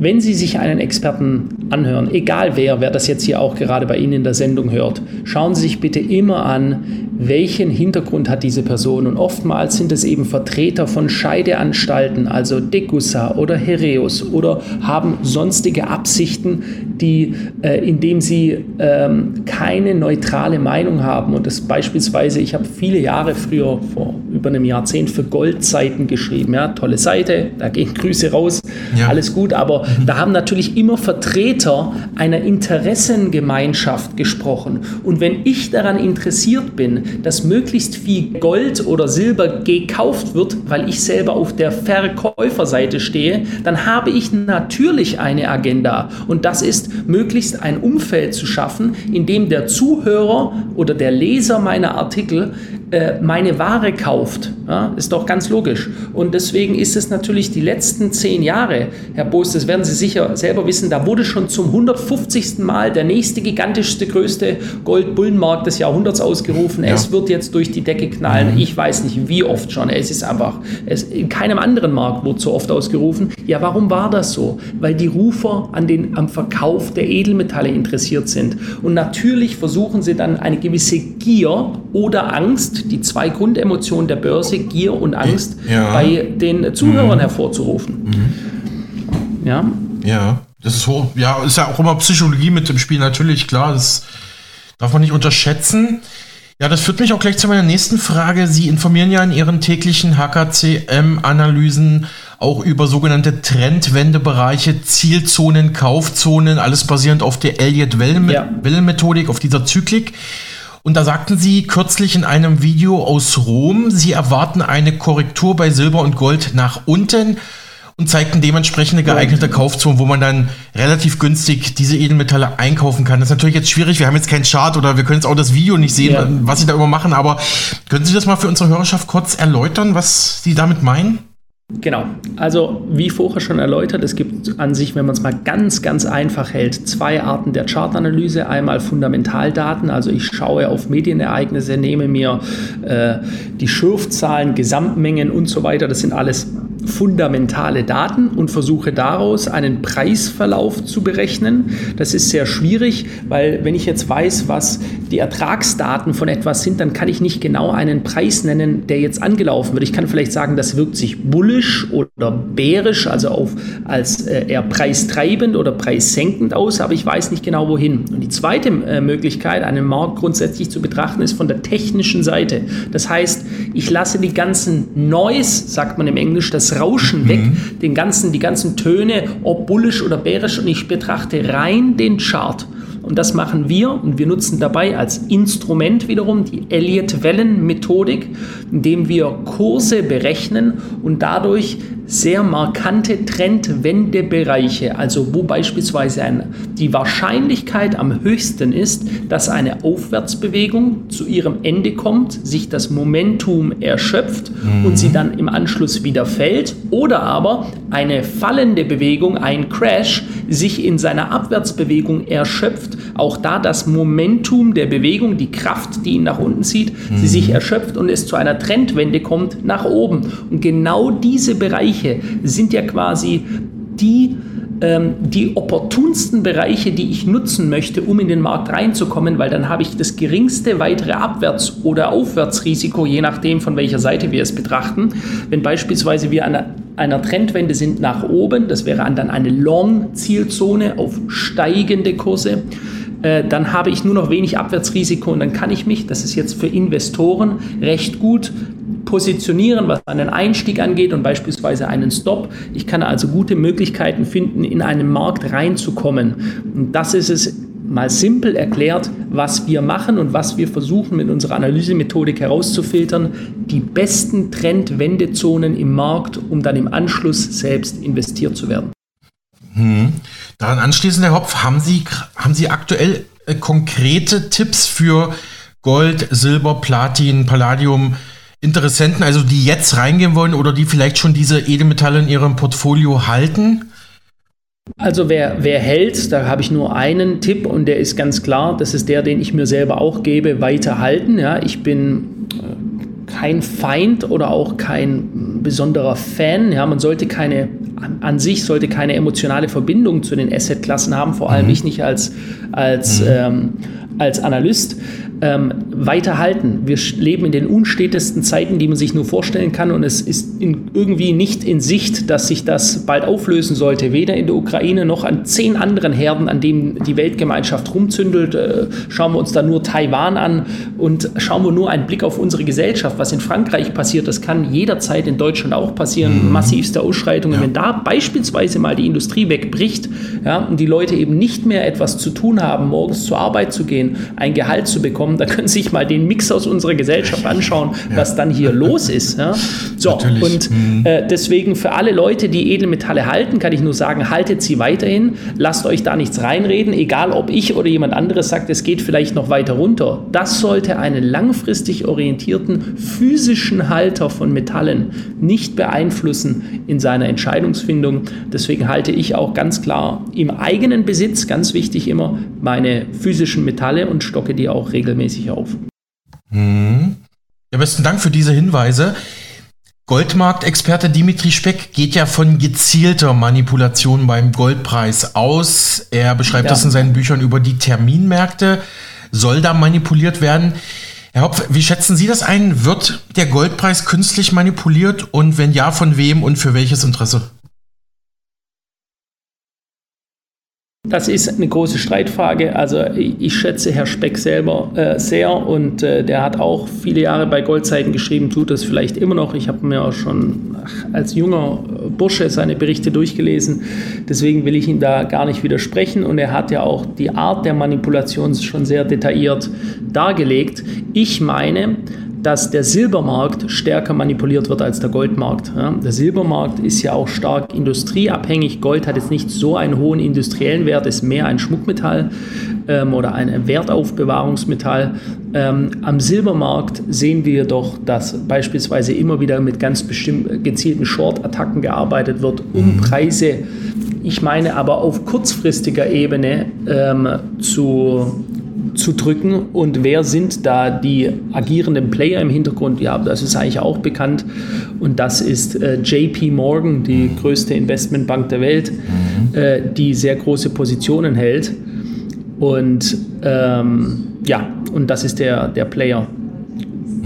wenn Sie sich einen Experten anhören, egal wer, wer das jetzt hier auch gerade bei Ihnen in der Sendung hört, schauen Sie sich bitte immer an, welchen Hintergrund hat diese Person. Und oftmals sind es eben Vertreter von Scheideanstalten, also Degussa oder Hereus oder haben sonstige Absichten, die, äh, indem sie ähm, keine neutrale Meinung haben. Und das beispielsweise, ich habe viele Jahre früher, vor über einem Jahrzehnt, für Goldseiten geschrieben. Ja, tolle Seite, da gehen Grüße raus, ja. alles gut, aber Mhm. Da haben natürlich immer Vertreter einer Interessengemeinschaft gesprochen. Und wenn ich daran interessiert bin, dass möglichst viel Gold oder Silber gekauft wird, weil ich selber auf der Verkäuferseite stehe, dann habe ich natürlich eine Agenda. Und das ist, möglichst ein Umfeld zu schaffen, in dem der Zuhörer oder der Leser meiner Artikel meine Ware kauft. Ja, ist doch ganz logisch. Und deswegen ist es natürlich die letzten zehn Jahre, Herr Boos, das werden Sie sicher selber wissen, da wurde schon zum 150. Mal der nächste gigantischste, größte Goldbullenmarkt des Jahrhunderts ausgerufen. Ja. Es wird jetzt durch die Decke knallen. Mhm. Ich weiß nicht, wie oft schon. Es ist einfach, es, in keinem anderen Markt wurde so oft ausgerufen. Ja, warum war das so? Weil die Rufer an den, am Verkauf der Edelmetalle interessiert sind. Und natürlich versuchen sie dann eine gewisse Gier oder Angst, die zwei Grundemotionen der Börse, Gier und Angst, ja. bei den Zuhörern mhm. hervorzurufen. Mhm. Ja. Ja, das ist hoch. Ja, ist ja auch immer Psychologie mit dem Spiel, natürlich, klar. Das darf man nicht unterschätzen. Ja, das führt mich auch gleich zu meiner nächsten Frage. Sie informieren ja in Ihren täglichen HKCM-Analysen auch über sogenannte Trendwendebereiche, Zielzonen, Kaufzonen, alles basierend auf der Elliott-Wellen-Methodik, auf dieser Zyklik. Und da sagten Sie kürzlich in einem Video aus Rom, Sie erwarten eine Korrektur bei Silber und Gold nach unten und zeigten dementsprechende geeignete Kaufzonen, wo man dann relativ günstig diese Edelmetalle einkaufen kann. Das ist natürlich jetzt schwierig. Wir haben jetzt keinen Chart oder wir können jetzt auch das Video nicht sehen, ja. was Sie da immer machen. Aber können Sie das mal für unsere Hörerschaft kurz erläutern, was Sie damit meinen? Genau. Also wie vorher schon erläutert, es gibt an sich, wenn man es mal ganz, ganz einfach hält, zwei Arten der Chartanalyse. Einmal Fundamentaldaten, also ich schaue auf Medienereignisse, nehme mir äh, die Schürfzahlen, Gesamtmengen und so weiter. Das sind alles fundamentale Daten und versuche daraus einen Preisverlauf zu berechnen. Das ist sehr schwierig, weil wenn ich jetzt weiß, was die Ertragsdaten von etwas sind, dann kann ich nicht genau einen Preis nennen, der jetzt angelaufen wird. Ich kann vielleicht sagen, das wirkt sich bullisch oder bärisch, also auf, als äh, eher preistreibend oder preissenkend aus, aber ich weiß nicht genau wohin. Und die zweite äh, Möglichkeit, einen Markt grundsätzlich zu betrachten, ist von der technischen Seite. Das heißt, ich lasse die ganzen Noise, sagt man im Englisch, das Rauschen weg, mhm. den ganzen, die ganzen Töne, ob bullisch oder bärisch, und ich betrachte rein den Chart. Und das machen wir und wir nutzen dabei als Instrument wiederum die Elliott-Wellen-Methodik, indem wir Kurse berechnen und dadurch sehr markante Trendwendebereiche, also wo beispielsweise ein, die Wahrscheinlichkeit am höchsten ist, dass eine Aufwärtsbewegung zu ihrem Ende kommt, sich das Momentum erschöpft mhm. und sie dann im Anschluss wieder fällt, oder aber eine fallende Bewegung, ein Crash, sich in seiner Abwärtsbewegung erschöpft, auch da das Momentum der Bewegung, die Kraft, die ihn nach unten zieht, mhm. sie sich erschöpft und es zu einer Trendwende kommt nach oben. Und genau diese Bereiche Bereiche sind ja quasi die, ähm, die opportunsten Bereiche, die ich nutzen möchte, um in den Markt reinzukommen, weil dann habe ich das geringste weitere Abwärts- oder Aufwärtsrisiko, je nachdem, von welcher Seite wir es betrachten. Wenn beispielsweise wir an einer, einer Trendwende sind nach oben, das wäre dann eine Long-Zielzone auf steigende Kurse äh, dann habe ich nur noch wenig Abwärtsrisiko und dann kann ich mich, das ist jetzt für Investoren recht gut positionieren, was einen Einstieg angeht und beispielsweise einen Stop. Ich kann also gute Möglichkeiten finden, in einen Markt reinzukommen. Und das ist es mal simpel erklärt, was wir machen und was wir versuchen mit unserer Analysemethodik herauszufiltern, die besten Trendwendezonen im Markt, um dann im Anschluss selbst investiert zu werden. Hm. Daran anschließend, Herr Hopf, haben Sie, haben Sie aktuell äh, konkrete Tipps für Gold, Silber, Platin, Palladium, Interessenten, also die jetzt reingehen wollen oder die vielleicht schon diese Edelmetalle in ihrem Portfolio halten? Also wer, wer hält, da habe ich nur einen Tipp und der ist ganz klar, das ist der, den ich mir selber auch gebe, weiterhalten. Ja, ich bin äh, kein Feind oder auch kein besonderer Fan. Ja, man sollte keine, an sich sollte keine emotionale Verbindung zu den Assetklassen haben, vor allem mhm. ich nicht als, als, mhm. ähm, als Analyst ähm, weiterhalten. Wir leben in den unstetesten Zeiten, die man sich nur vorstellen kann und es ist in, irgendwie nicht in Sicht, dass sich das bald auflösen sollte, weder in der Ukraine noch an zehn anderen Herden, an denen die Weltgemeinschaft rumzündelt. Äh, schauen wir uns da nur Taiwan an und schauen wir nur einen Blick auf unsere Gesellschaft, was in Frankreich passiert, das kann jederzeit in Deutschland auch passieren, mhm. massivste Ausschreitungen. Ja. Wenn da beispielsweise mal die Industrie wegbricht ja, und die Leute eben nicht mehr etwas zu tun haben, morgens zur Arbeit zu gehen, ein Gehalt zu bekommen, kommen, da können Sie sich mal den Mix aus unserer Gesellschaft anschauen, ja. was dann hier los ist. Ja? So, Natürlich. und mhm. äh, deswegen für alle Leute, die Edelmetalle halten, kann ich nur sagen, haltet sie weiterhin, lasst euch da nichts reinreden, egal ob ich oder jemand anderes sagt, es geht vielleicht noch weiter runter. Das sollte einen langfristig orientierten physischen Halter von Metallen nicht beeinflussen in seiner Entscheidungsfindung. Deswegen halte ich auch ganz klar im eigenen Besitz, ganz wichtig immer, meine physischen Metalle und stocke die auch regelmäßig auf. Hm. Ja, besten Dank für diese Hinweise. Goldmarktexperte Dimitri Speck geht ja von gezielter Manipulation beim Goldpreis aus. Er beschreibt ja. das in seinen Büchern über die Terminmärkte. Soll da manipuliert werden? Herr Hopf, wie schätzen Sie das ein? Wird der Goldpreis künstlich manipuliert und wenn ja, von wem und für welches Interesse? Das ist eine große Streitfrage. Also ich schätze Herr Speck selber äh, sehr und äh, der hat auch viele Jahre bei Goldzeiten geschrieben, tut das vielleicht immer noch. Ich habe mir auch schon als junger Bursche seine Berichte durchgelesen. Deswegen will ich ihm da gar nicht widersprechen und er hat ja auch die Art der Manipulation schon sehr detailliert dargelegt. Ich meine, dass der Silbermarkt stärker manipuliert wird als der Goldmarkt. Ja, der Silbermarkt ist ja auch stark industrieabhängig. Gold hat jetzt nicht so einen hohen industriellen Wert, ist mehr ein Schmuckmetall ähm, oder ein Wertaufbewahrungsmetall. Ähm, am Silbermarkt sehen wir doch, dass beispielsweise immer wieder mit ganz bestimmten gezielten Short-Attacken gearbeitet wird, um mhm. Preise, ich meine aber auf kurzfristiger Ebene ähm, zu zu drücken. Und wer sind da die agierenden Player im Hintergrund? Ja, das ist eigentlich auch bekannt. Und das ist äh, JP Morgan, die größte Investmentbank der Welt, mhm. äh, die sehr große Positionen hält. Und ähm, ja, und das ist der, der Player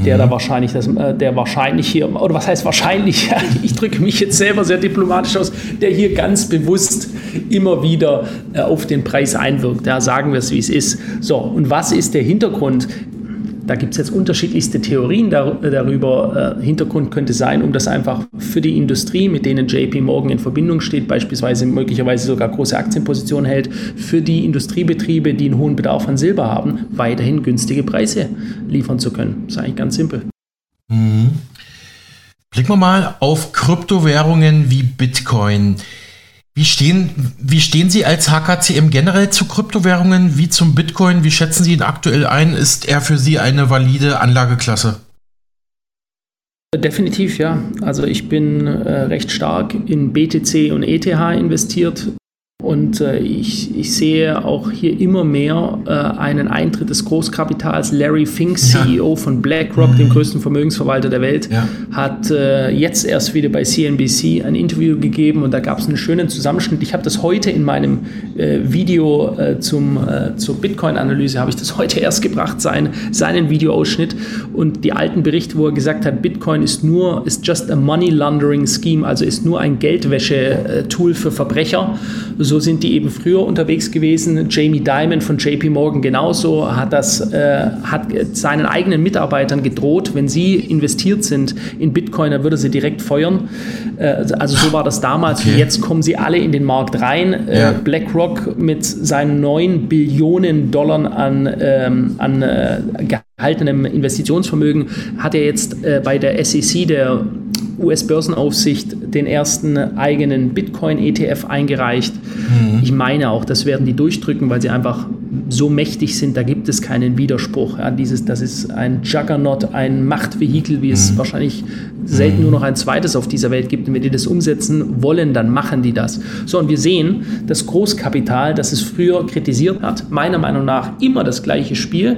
der da mhm. wahrscheinlich, das, äh, der wahrscheinlich hier, oder was heißt wahrscheinlich, ich drücke mich jetzt selber sehr diplomatisch aus, der hier ganz bewusst immer wieder äh, auf den Preis einwirkt. Ja, sagen wir es, wie es ist. So, und was ist der Hintergrund? Da gibt es jetzt unterschiedlichste Theorien darüber. Äh, Hintergrund könnte sein, um das einfach für die Industrie, mit denen JP Morgan in Verbindung steht, beispielsweise möglicherweise sogar große Aktienpositionen hält, für die Industriebetriebe, die einen hohen Bedarf an Silber haben, weiterhin günstige Preise liefern zu können. Das ist eigentlich ganz simpel. Mhm. Blicken wir mal auf Kryptowährungen wie Bitcoin. Wie stehen, wie stehen Sie als HKCM generell zu Kryptowährungen wie zum Bitcoin? Wie schätzen Sie ihn aktuell ein? Ist er für Sie eine valide Anlageklasse? Definitiv, ja. Also ich bin äh, recht stark in BTC und ETH investiert. Und äh, ich, ich, sehe auch hier immer mehr äh, einen Eintritt des Großkapitals. Larry Fink, CEO ja. von BlackRock, mhm. dem größten Vermögensverwalter der Welt, ja. hat äh, jetzt erst wieder bei CNBC ein Interview gegeben und da gab es einen schönen Zusammenschnitt. Ich habe das heute in meinem äh, Video äh, zum, äh, zur Bitcoin-Analyse, habe ich das heute erst gebracht, sein, seinen Videoausschnitt und die alten Berichte, wo er gesagt hat, Bitcoin ist nur, ist just a money laundering scheme, also ist nur ein Geldwäsche-Tool für Verbrecher. So sind die eben früher unterwegs gewesen. Jamie Dimon von JP Morgan genauso hat das, äh, hat seinen eigenen Mitarbeitern gedroht, wenn sie investiert sind in Bitcoin, dann würde sie direkt feuern. Äh, also so war das damals. Okay. Jetzt kommen sie alle in den Markt rein. Äh, ja. BlackRock mit seinen 9 Billionen Dollar an, ähm, an äh, gehaltenem Investitionsvermögen hat er jetzt äh, bei der SEC, der US-Börsenaufsicht den ersten eigenen Bitcoin-ETF eingereicht. Mhm. Ich meine auch, das werden die durchdrücken, weil sie einfach so mächtig sind, da gibt es keinen Widerspruch. Ja, dieses, das ist ein Juggernaut, ein Machtvehikel, wie es mhm. wahrscheinlich selten nur noch ein zweites auf dieser Welt gibt. Und wenn die das umsetzen wollen, dann machen die das. So, und wir sehen, das Großkapital, das es früher kritisiert hat, meiner Meinung nach immer das gleiche Spiel.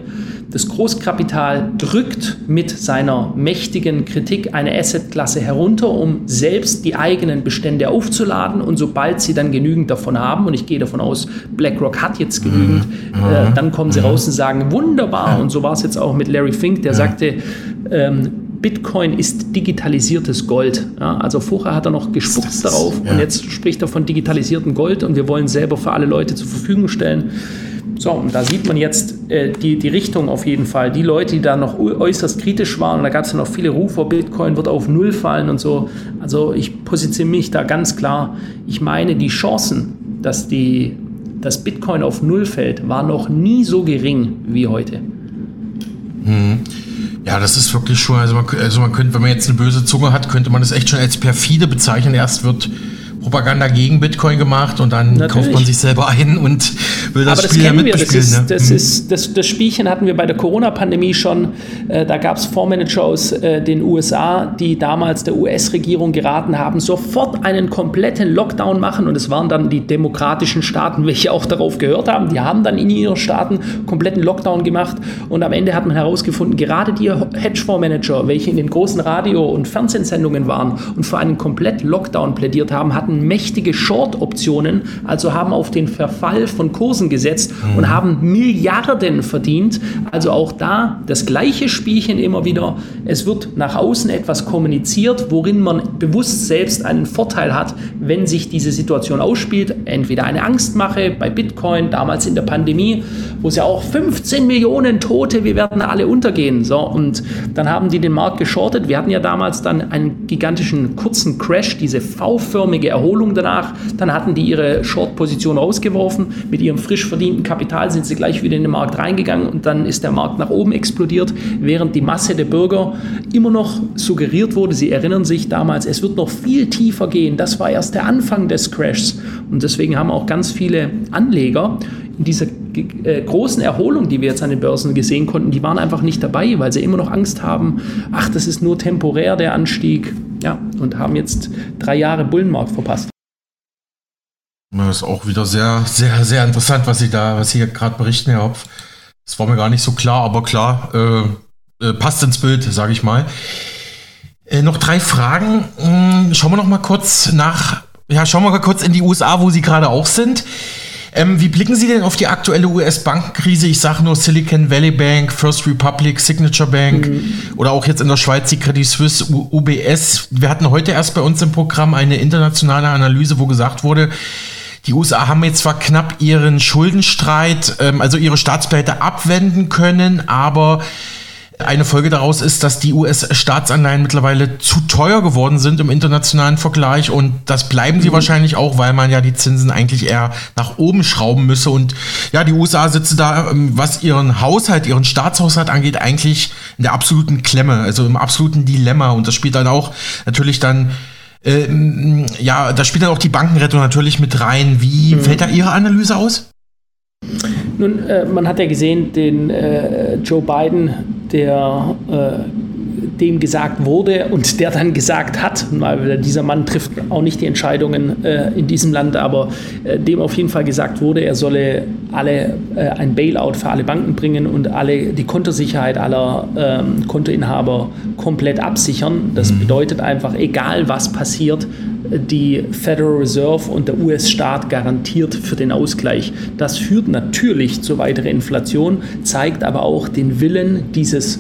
Das Großkapital drückt mit seiner mächtigen Kritik eine Assetklasse herunter, um selbst die eigenen Bestände aufzuladen. Und sobald sie dann genügend davon haben, und ich gehe davon aus, BlackRock hat jetzt genügend, mhm. äh, dann kommen sie mhm. raus und sagen, wunderbar. Und so war es jetzt auch mit Larry Fink, der sagte, ähm, Bitcoin ist digitalisiertes Gold. Ja, also vorher hat er noch gespuckt darauf ja. und jetzt spricht er von digitalisiertem Gold und wir wollen selber für alle Leute zur Verfügung stellen. So, und da sieht man jetzt äh, die, die Richtung auf jeden Fall. Die Leute, die da noch äußerst kritisch waren, und da gab es ja noch viele Rufe, Bitcoin wird auf Null fallen und so. Also ich positioniere mich da ganz klar. Ich meine, die Chancen, dass, die, dass Bitcoin auf Null fällt, waren noch nie so gering wie heute. Mhm. Ja, das ist wirklich schon, also man, also man könnte, wenn man jetzt eine böse Zunge hat, könnte man das echt schon als perfide bezeichnen. Erst wird Propaganda gegen Bitcoin gemacht und dann Natürlich. kauft man sich selber ein und will das Aber Spiel das ja mitbespielen. Das, ist, das, mhm. ist, das, das Spielchen hatten wir bei der Corona-Pandemie schon. Äh, da gab es Fondsmanager aus äh, den USA, die damals der US-Regierung geraten haben, sofort einen kompletten Lockdown machen. Und es waren dann die demokratischen Staaten, welche auch darauf gehört haben. Die haben dann in ihren Staaten kompletten Lockdown gemacht. Und am Ende hat man herausgefunden, gerade die Hedgefondsmanager, welche in den großen Radio- und Fernsehsendungen waren und für einen komplett Lockdown plädiert haben, hatten mächtige Short-Optionen, also haben auf den Verfall von Kursen gesetzt mhm. und haben Milliarden verdient. Also auch da das gleiche Spielchen immer wieder. Es wird nach außen etwas kommuniziert, worin man bewusst selbst einen Vorteil hat, wenn sich diese Situation ausspielt. Entweder eine Angstmache bei Bitcoin, damals in der Pandemie, wo es ja auch 15 Millionen Tote, wir werden alle untergehen. So, und dann haben die den Markt geschortet. Wir hatten ja damals dann einen gigantischen kurzen Crash, diese V-förmige Erholung Erholung danach. Dann hatten die ihre Short-Position rausgeworfen. Mit ihrem frisch verdienten Kapital sind sie gleich wieder in den Markt reingegangen und dann ist der Markt nach oben explodiert, während die Masse der Bürger immer noch suggeriert wurde, sie erinnern sich damals, es wird noch viel tiefer gehen. Das war erst der Anfang des Crashs. Und deswegen haben auch ganz viele Anleger in dieser äh, großen Erholung, die wir jetzt an den Börsen gesehen konnten, die waren einfach nicht dabei, weil sie immer noch Angst haben, ach, das ist nur temporär der Anstieg, ja, und haben jetzt drei Jahre Bullenmarkt verpasst. Das ist auch wieder sehr, sehr, sehr interessant, was Sie da, was Sie gerade berichten, Herr Hopf. Das war mir gar nicht so klar, aber klar, äh, äh, passt ins Bild, sage ich mal. Äh, noch drei Fragen. Hm, schauen wir noch mal kurz nach, ja, schauen wir mal kurz in die USA, wo Sie gerade auch sind. Ähm, wie blicken Sie denn auf die aktuelle US-Bankenkrise? Ich sage nur Silicon Valley Bank, First Republic, Signature Bank mhm. oder auch jetzt in der Schweiz die Credit Suisse, UBS. Wir hatten heute erst bei uns im Programm eine internationale Analyse, wo gesagt wurde, die USA haben jetzt zwar knapp ihren Schuldenstreit, ähm, also ihre Staatspleite abwenden können, aber eine Folge daraus ist, dass die US-Staatsanleihen mittlerweile zu teuer geworden sind im internationalen Vergleich und das bleiben sie mhm. wahrscheinlich auch, weil man ja die Zinsen eigentlich eher nach oben schrauben müsse. Und ja, die USA sitzen da, ähm, was ihren Haushalt, ihren Staatshaushalt angeht, eigentlich in der absoluten Klemme, also im absoluten Dilemma. Und das spielt dann auch natürlich dann äh, ja, da spielt dann auch die Bankenrettung natürlich mit rein. Wie mhm. fällt da Ihre Analyse aus? Nun, äh, man hat ja gesehen, den äh, Joe Biden, der äh, dem gesagt wurde und der dann gesagt hat, weil dieser Mann trifft auch nicht die Entscheidungen äh, in diesem Land, aber äh, dem auf jeden Fall gesagt wurde, er solle alle äh, ein Bailout für alle Banken bringen und alle die Kontosicherheit aller ähm, Kontoinhaber komplett absichern. Das mhm. bedeutet einfach, egal was passiert, die Federal Reserve und der US-Staat garantiert für den Ausgleich. Das führt natürlich zu weiterer Inflation, zeigt aber auch den Willen dieses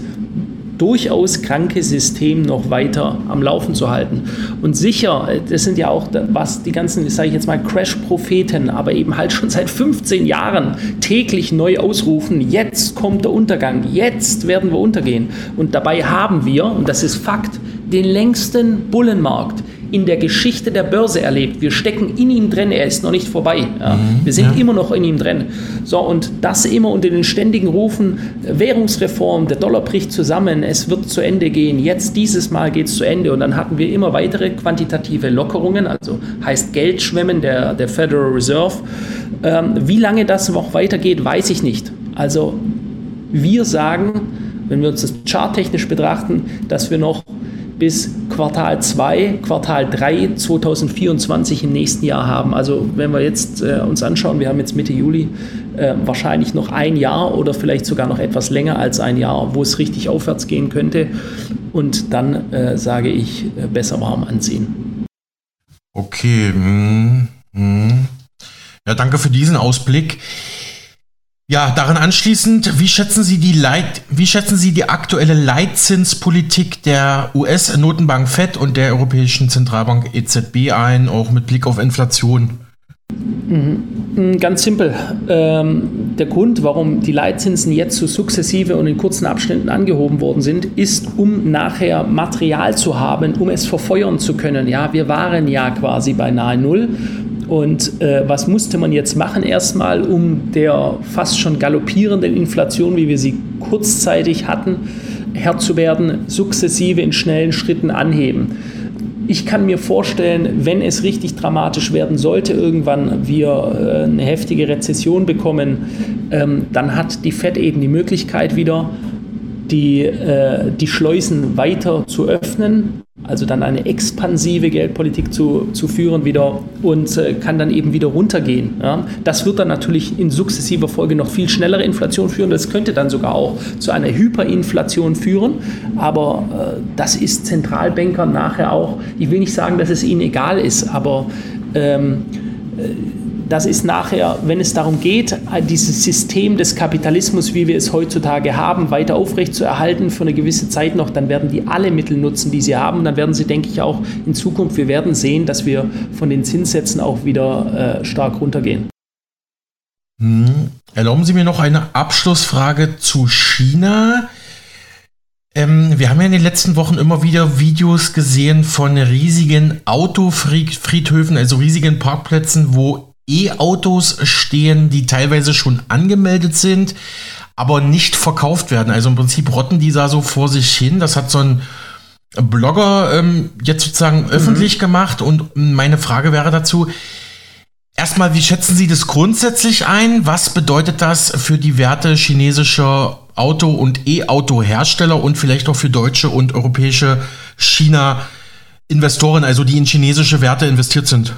durchaus kranke System noch weiter am Laufen zu halten. Und sicher, das sind ja auch was die ganzen, sage ich jetzt mal, Crash-Propheten, aber eben halt schon seit 15 Jahren täglich neu ausrufen, jetzt kommt der Untergang, jetzt werden wir untergehen. Und dabei haben wir, und das ist Fakt, den längsten Bullenmarkt in der Geschichte der Börse erlebt. Wir stecken in ihm drin, er ist noch nicht vorbei. Ja. Mhm, wir sind ja. immer noch in ihm drin. So, und das immer unter den ständigen Rufen, Währungsreform, der Dollar bricht zusammen, es wird zu Ende gehen, jetzt dieses Mal geht es zu Ende. Und dann hatten wir immer weitere quantitative Lockerungen, also heißt Geldschwemmen der, der Federal Reserve. Ähm, wie lange das noch weitergeht, weiß ich nicht. Also wir sagen, wenn wir uns das charttechnisch betrachten, dass wir noch bis Quartal 2, Quartal 3 2024 im nächsten Jahr haben. Also wenn wir jetzt äh, uns anschauen, wir haben jetzt Mitte Juli äh, wahrscheinlich noch ein Jahr oder vielleicht sogar noch etwas länger als ein Jahr, wo es richtig aufwärts gehen könnte. Und dann äh, sage ich, äh, besser warm anziehen. Okay. Hm, hm. Ja, danke für diesen Ausblick. Ja, daran anschließend, wie schätzen Sie die Leit wie schätzen Sie die aktuelle Leitzinspolitik der US-Notenbank Fed und der Europäischen Zentralbank EZB ein, auch mit Blick auf Inflation? Mhm. Ganz simpel. Ähm, der Grund, warum die Leitzinsen jetzt so sukzessive und in kurzen Abständen angehoben worden sind, ist, um nachher Material zu haben, um es verfeuern zu können. Ja, wir waren ja quasi bei nahe Null und äh, was musste man jetzt machen erstmal, um der fast schon galoppierenden Inflation, wie wir sie kurzzeitig hatten, Herr zu werden, sukzessive in schnellen Schritten anheben. Ich kann mir vorstellen, wenn es richtig dramatisch werden sollte, irgendwann wir äh, eine heftige Rezession bekommen, ähm, dann hat die FED eben die Möglichkeit wieder, die, äh, die Schleusen weiter zu öffnen also dann eine expansive Geldpolitik zu, zu führen wieder und äh, kann dann eben wieder runtergehen. Ja. Das wird dann natürlich in sukzessiver Folge noch viel schnellere Inflation führen. Das könnte dann sogar auch zu einer Hyperinflation führen. Aber äh, das ist Zentralbankern nachher auch, ich will nicht sagen, dass es ihnen egal ist, aber ähm, äh, das ist nachher, wenn es darum geht, dieses System des Kapitalismus, wie wir es heutzutage haben, weiter aufrechtzuerhalten für eine gewisse Zeit noch, dann werden die alle Mittel nutzen, die sie haben. Und dann werden sie, denke ich, auch in Zukunft, wir werden sehen, dass wir von den Zinssätzen auch wieder äh, stark runtergehen. Hm. Erlauben Sie mir noch eine Abschlussfrage zu China. Ähm, wir haben ja in den letzten Wochen immer wieder Videos gesehen von riesigen Autofriedhöfen, also riesigen Parkplätzen, wo E-Autos stehen, die teilweise schon angemeldet sind, aber nicht verkauft werden. Also im Prinzip rotten die da so vor sich hin. Das hat so ein Blogger ähm, jetzt sozusagen mhm. öffentlich gemacht. Und meine Frage wäre dazu, erstmal, wie schätzen Sie das grundsätzlich ein? Was bedeutet das für die Werte chinesischer Auto- und E-Auto-Hersteller und vielleicht auch für deutsche und europäische China-Investoren, also die in chinesische Werte investiert sind?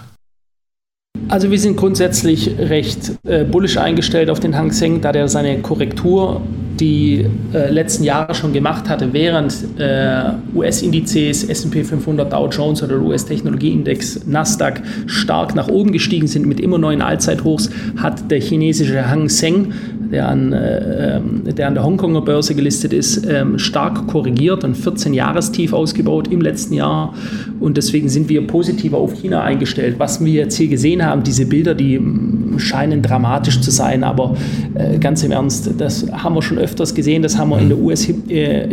Also wir sind grundsätzlich recht äh, bullisch eingestellt auf den Hang Seng, da der seine Korrektur die äh, letzten Jahre schon gemacht hatte, während äh, US-Indizes, SP 500, Dow Jones oder US-Technologieindex Nasdaq stark nach oben gestiegen sind mit immer neuen Allzeithochs, hat der chinesische Hang Seng, der an, äh, ähm, der, an der Hongkonger Börse gelistet ist, ähm, stark korrigiert und 14-Jahrestief ausgebaut im letzten Jahr. Und deswegen sind wir positiver auf China eingestellt. Was wir jetzt hier gesehen haben, diese Bilder, die scheinen dramatisch zu sein, aber äh, ganz im Ernst, das haben wir schon öfters gesehen, das haben wir in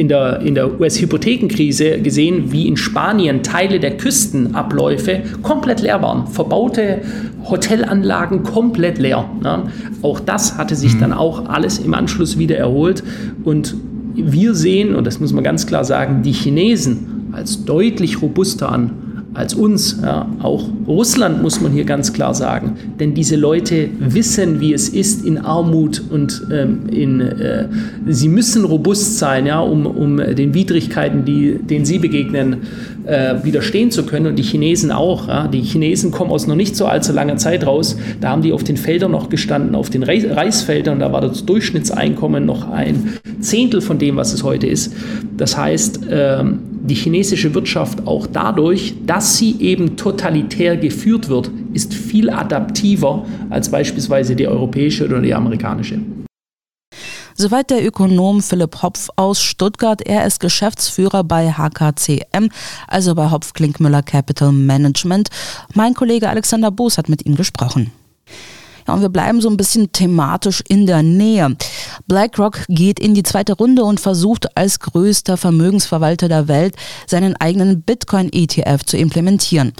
der US-Hypothekenkrise äh, US gesehen, wie in Spanien Teile der Küstenabläufe komplett leer waren, verbaute Hotelanlagen komplett leer. Ne? Auch das hatte sich mhm. dann auch alles im Anschluss wieder erholt und wir sehen, und das muss man ganz klar sagen, die Chinesen als deutlich robuster an als uns. Ja, auch Russland muss man hier ganz klar sagen. Denn diese Leute wissen, wie es ist in Armut und ähm, in, äh, sie müssen robust sein, ja, um, um den Widrigkeiten, die, denen sie begegnen, äh, widerstehen zu können. Und die Chinesen auch. Ja. Die Chinesen kommen aus noch nicht so allzu langer Zeit raus. Da haben die auf den Feldern noch gestanden, auf den Reisfeldern. Da war das Durchschnittseinkommen noch ein Zehntel von dem, was es heute ist. Das heißt, ähm, die chinesische Wirtschaft auch dadurch, dass sie eben totalitär geführt wird, ist viel adaptiver als beispielsweise die europäische oder die amerikanische. Soweit der Ökonom Philipp Hopf aus Stuttgart. Er ist Geschäftsführer bei HKCM, also bei Hopf Klinkmüller Capital Management. Mein Kollege Alexander Boos hat mit ihm gesprochen. Ja, und wir bleiben so ein bisschen thematisch in der Nähe. BlackRock geht in die zweite Runde und versucht als größter Vermögensverwalter der Welt seinen eigenen Bitcoin-ETF zu implementieren.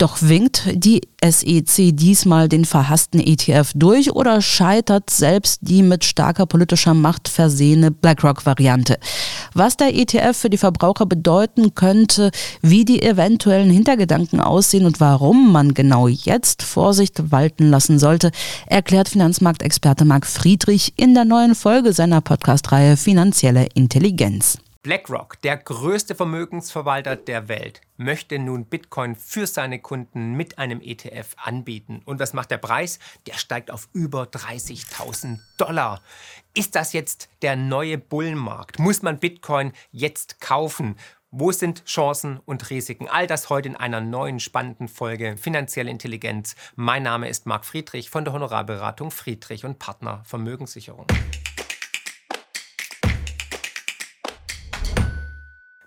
Doch winkt die SEC diesmal den verhassten ETF durch oder scheitert selbst die mit starker politischer Macht versehene BlackRock-Variante? Was der ETF für die Verbraucher bedeuten könnte, wie die eventuellen Hintergedanken aussehen und warum man genau jetzt Vorsicht walten lassen sollte, erklärt Finanzmarktexperte Marc Friedrich in der neuen Folge seiner Podcast-Reihe Finanzielle Intelligenz. BlackRock, der größte Vermögensverwalter der Welt, möchte nun Bitcoin für seine Kunden mit einem ETF anbieten. Und was macht der Preis? Der steigt auf über 30.000 Dollar. Ist das jetzt der neue Bullenmarkt? Muss man Bitcoin jetzt kaufen? Wo sind Chancen und Risiken? All das heute in einer neuen spannenden Folge Finanzielle Intelligenz. Mein Name ist Marc Friedrich von der Honorarberatung Friedrich und Partner Vermögenssicherung.